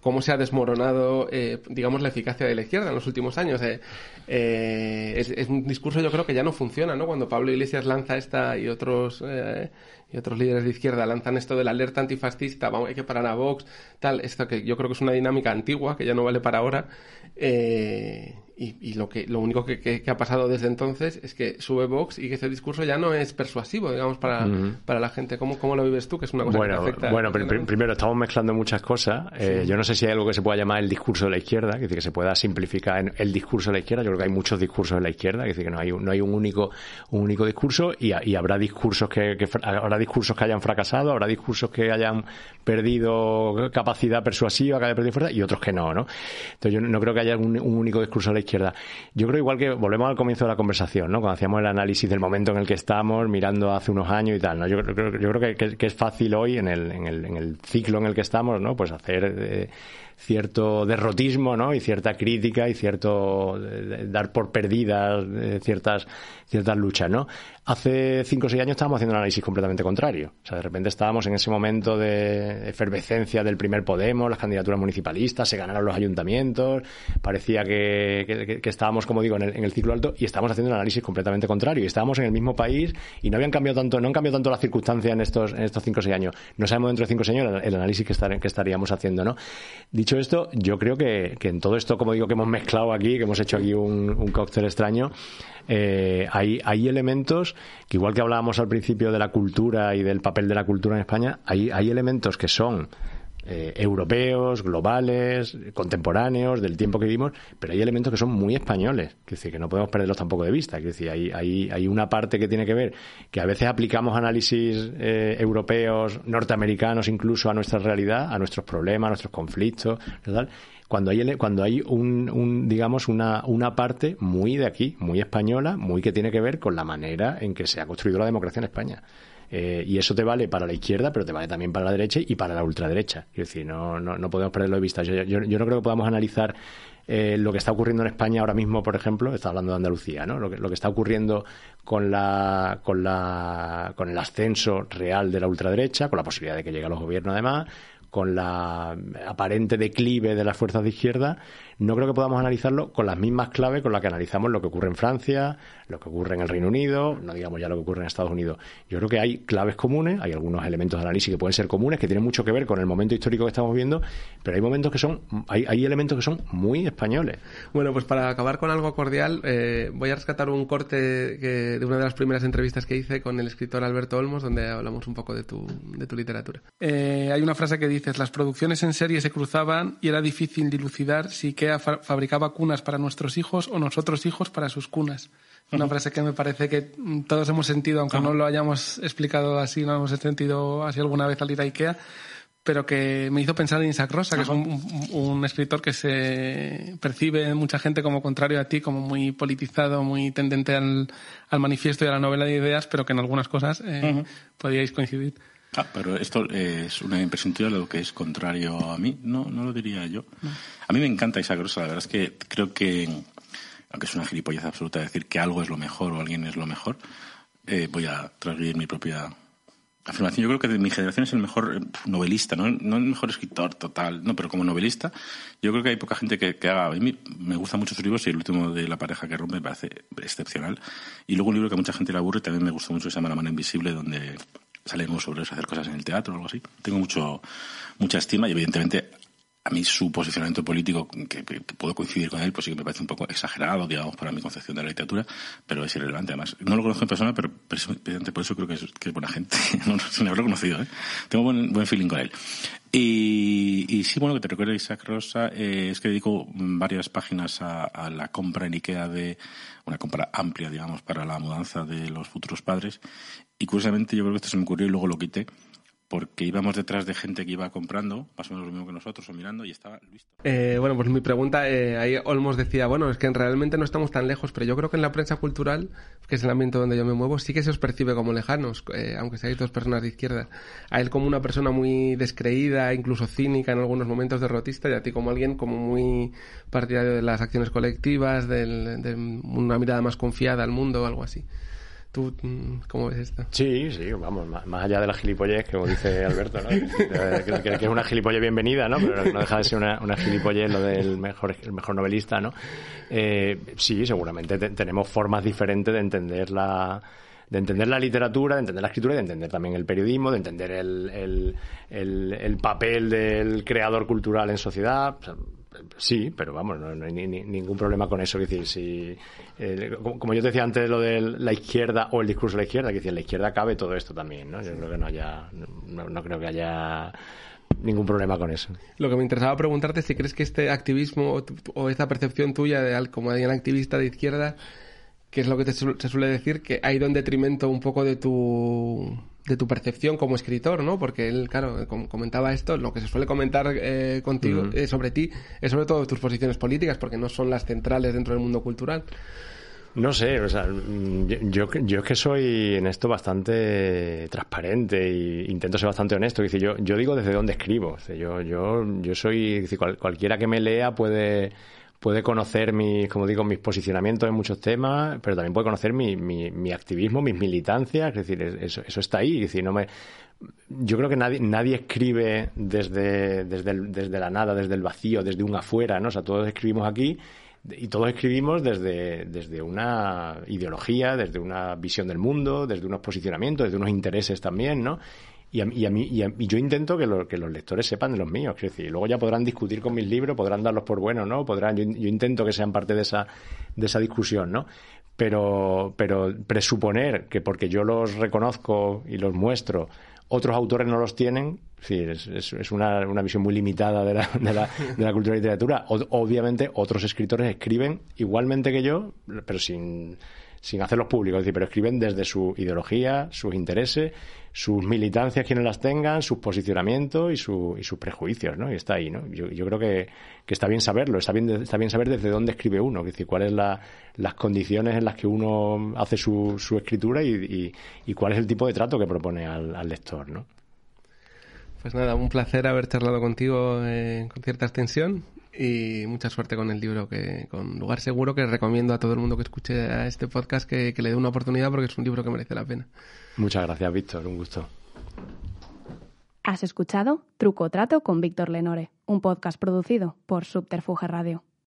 cómo se ha desmoronado, eh, digamos, la eficacia de la izquierda en los últimos años. Eh, eh, es, es, un discurso, yo creo que ya no funciona, ¿no? Cuando Pablo Iglesias lanza esta y otros y otros líderes de izquierda lanzan esto de la alerta antifascista, vamos, hay que parar a Vox, tal, esto que yo creo que es una dinámica antigua que ya no vale para ahora. Eh, y, y, lo que lo único que, que, que, ha pasado desde entonces es que sube Vox y que ese discurso ya no es persuasivo, digamos, para, uh -huh. para la gente. ¿Cómo, ¿Cómo lo vives tú? Que es una cosa bueno, que afecta. Bueno, pr pr primero estamos mezclando muchas cosas. Eh. Yo no sé si hay algo que se pueda llamar el discurso de la izquierda, que, decir, que se pueda simplificar en el discurso de la izquierda. Yo creo que hay muchos discursos de la izquierda, que, decir, que no hay, no hay un único un único discurso y, y habrá discursos que, que, habrá discursos que hayan fracasado, habrá discursos que hayan perdido capacidad persuasiva, que hayan perdido fuerza y otros que no, ¿no? Entonces yo no creo que haya un, un único discurso de la izquierda. Yo creo igual que volvemos al comienzo de la conversación, ¿no? Cuando hacíamos el análisis del momento en el que estamos, mirando hace unos años y tal, ¿no? Yo, creo, yo creo que, que, es fácil hoy, en el, en, el, en el ciclo en el que estamos, ¿no? Pues hacer eh, cierto derrotismo, ¿no? Y cierta crítica y cierto dar por perdidas eh, ciertas ciertas luchas, ¿no? Hace cinco o seis años estábamos haciendo un análisis completamente contrario. O sea, de repente estábamos en ese momento de efervescencia del primer Podemos, las candidaturas municipalistas, se ganaron los ayuntamientos, parecía que, que, que estábamos, como digo, en el, en el, ciclo alto y estábamos haciendo un análisis completamente contrario. Y estábamos en el mismo país y no habían cambiado tanto, no han cambiado tanto las circunstancias en estos, en estos cinco o seis años. No sabemos dentro de cinco o seis años el, el análisis que, estar, que estaríamos haciendo, ¿no? Esto, yo creo que, que en todo esto, como digo, que hemos mezclado aquí, que hemos hecho aquí un, un cóctel extraño, eh, hay, hay elementos que igual que hablábamos al principio de la cultura y del papel de la cultura en España, hay, hay elementos que son eh, europeos, globales, contemporáneos, del tiempo que vivimos, pero hay elementos que son muy españoles, que, decir, que no podemos perderlos tampoco de vista. Que decir, hay, hay, hay una parte que tiene que ver que a veces aplicamos análisis eh, europeos, norteamericanos incluso a nuestra realidad, a nuestros problemas, a nuestros conflictos, cuando hay cuando hay un, un digamos una una parte muy de aquí muy española muy que tiene que ver con la manera en que se ha construido la democracia en España Eh, y eso te vale para la izquierda, pero te vale también para la derecha y para la ultraderecha. Quiero decir, no, no, no podemos perderlo de vista. Yo, yo, yo no creo que podamos analizar eh, lo que está ocurriendo en España ahora mismo, por ejemplo, está hablando de Andalucía, ¿no? Lo que, lo que está ocurriendo con, la, con, la, con el ascenso real de la ultraderecha, con la posibilidad de que llegue a los gobiernos además, con la aparente declive de las fuerzas de izquierda, no creo que podamos analizarlo con las mismas claves con las que analizamos lo que ocurre en Francia, lo que ocurre en el Reino Unido, no digamos ya lo que ocurre en Estados Unidos. Yo creo que hay claves comunes, hay algunos elementos de análisis que pueden ser comunes, que tienen mucho que ver con el momento histórico que estamos viendo, pero hay momentos que son, hay, hay elementos que son muy españoles. Bueno, pues para acabar con algo cordial, eh, voy a rescatar un corte que, de una de las primeras entrevistas que hice con el escritor Alberto Olmos, donde hablamos un poco de tu, de tu literatura. Eh, hay una frase que dices, las producciones en serie se cruzaban y era difícil dilucidar si IKEA fa fabricaba cunas para nuestros hijos o nosotros hijos para sus cunas. Una frase que me parece que todos hemos sentido, aunque no lo hayamos explicado así, no hemos sentido así alguna vez al ir a IKEA, pero que me hizo pensar en Isaac Rosa, que es un, escritor que se percibe en mucha gente como contrario a ti, como muy politizado, muy tendente al, al manifiesto y a la novela de ideas, pero que en algunas cosas eh, podíais coincidir. Ah, pero esto es una impresión tuya lo que es contrario a mí. No, no lo diría yo. No. A mí me encanta Isaac Rosa. La verdad es que creo que, aunque es una gilipollez absoluta decir que algo es lo mejor o alguien es lo mejor, eh, voy a transgredir mi propia afirmación. Yo creo que de mi generación es el mejor novelista, ¿no? no el mejor escritor total, no, pero como novelista, yo creo que hay poca gente que, que haga. A mí me gustan mucho sus libros y el último de La pareja que rompe me parece excepcional. Y luego un libro que a mucha gente le aburre también me gustó mucho, que se llama La mano invisible, donde salen sobre eso, hacer cosas en el teatro o algo así. Tengo mucho, mucha estima y evidentemente a mí su posicionamiento político, que, puedo coincidir con él, pues sí que me parece un poco exagerado, digamos, para mi concepción de la literatura, pero es irrelevante además. No lo conozco en persona, pero precisamente por eso creo que es, que es buena gente. no, no, haberlo conocido, ¿eh? Tengo buen, buen feeling con él. Y, y sí, bueno, que te recuerda Isaac Rosa, eh, es que dedico varias páginas a, la compra en Ikea de una compra amplia, digamos, para la mudanza de los futuros padres. Y curiosamente yo creo que esto se me ocurrió y luego lo quité porque íbamos detrás de gente que iba comprando, más o menos lo mismo que nosotros, o mirando, y estaba Luis. Eh, bueno, pues mi pregunta, eh, ahí Olmos decía, bueno, es que realmente no estamos tan lejos, pero yo creo que en la prensa cultural, que es el ambiente donde yo me muevo, sí que se os percibe como lejanos, eh, aunque seáis dos personas de izquierda. A él como una persona muy descreída, incluso cínica en algunos momentos, derrotista, y a ti como alguien como muy partidario de las acciones colectivas, de una mirada más confiada al mundo o algo así. ¿Tú cómo ves esto? Sí, sí, vamos, más, allá de la gilipollez, como dice Alberto, ¿no? que, que, que, es una gilipollez bienvenida, ¿no? Pero no deja de ser una, una gilipollez lo del mejor, el mejor novelista, ¿no? Eh, sí, seguramente te, tenemos formas diferentes de entender la de entender la literatura, de entender la escritura y de entender también el periodismo, de entender el, el, el, el papel del creador cultural en sociedad. Sí, pero vamos, no, hay ni, ni, ningún problema con eso. Es decir, si, eh, como yo te decía antes, lo de la izquierda o el discurso de la izquierda, que decir, la izquierda cabe todo esto también, ¿no? Yo creo que no haya, no, no creo que haya ningún problema con eso. Lo que me interesaba preguntarte es si crees que este activismo o, o esta percepción tuya de como alguien activista de izquierda, que es lo que te se suele decir, que ha ido en detrimento un poco de tu de tu percepción como escritor, ¿no? Porque él, claro, comentaba esto, lo que se suele comentar eh, contigo, uh -huh. eh, sobre ti, es sobre todo tus posiciones políticas, porque no son las centrales dentro del mundo cultural. No sé, o sea, yo, yo es que soy en esto bastante transparente e intento ser bastante honesto. Es decir, yo, yo digo desde dónde escribo. Yo, yo, yo soy, decir, cual, cualquiera que me lea puede puede conocer mis, como digo, mis posicionamientos en muchos temas, pero también puede conocer mi, mi, mi activismo, mis militancias, es decir, eso, eso está ahí, es decir, no me, yo creo que nadie, nadie escribe desde, desde, desde la nada, desde el vacío, desde un afuera, ¿no? O sea, todos escribimos aquí y todos escribimos desde, desde una ideología, desde una visión del mundo, desde unos posicionamientos, desde unos intereses también, ¿no? Y, a, y, a mí, y, a, y yo intento que, lo, que, los lectores sepan de los míos, es decir, luego ya podrán discutir con mis libros, podrán darlos por buenos, ¿no? Podrán, yo, intento que sean parte de esa, de esa discusión, ¿no? Pero, pero presuponer que porque yo los reconozco y los muestro, otros autores no los tienen, sí, es, es, es una, una, visión muy limitada de la, de la, de la cultura y literatura. O, obviamente, otros escritores escriben igualmente que yo, pero sin sin hacerlos públicos, pero escriben desde su ideología, sus intereses, sus militancias quienes las tengan, sus posicionamientos y, su, y sus prejuicios, ¿no? Y está ahí, ¿no? Yo, creo que, que, está bien saberlo, está bien, está bien saber desde dónde escribe uno, es cuáles la, las condiciones en las que uno hace su, su escritura y, y, cuál es el tipo de trato que propone al, al lector, ¿no? Pues nada, un placer haber charlado contigo eh, con cierta extensión y mucha suerte con el libro, que con Lugar Seguro, que recomiendo a todo el mundo que escuche a este podcast que, que le dé una oportunidad porque es un libro que merece la pena. Muchas gracias, Víctor, un gusto. Has escuchado Truco o Trato con Víctor Lenore, un podcast producido por Subterfuge Radio.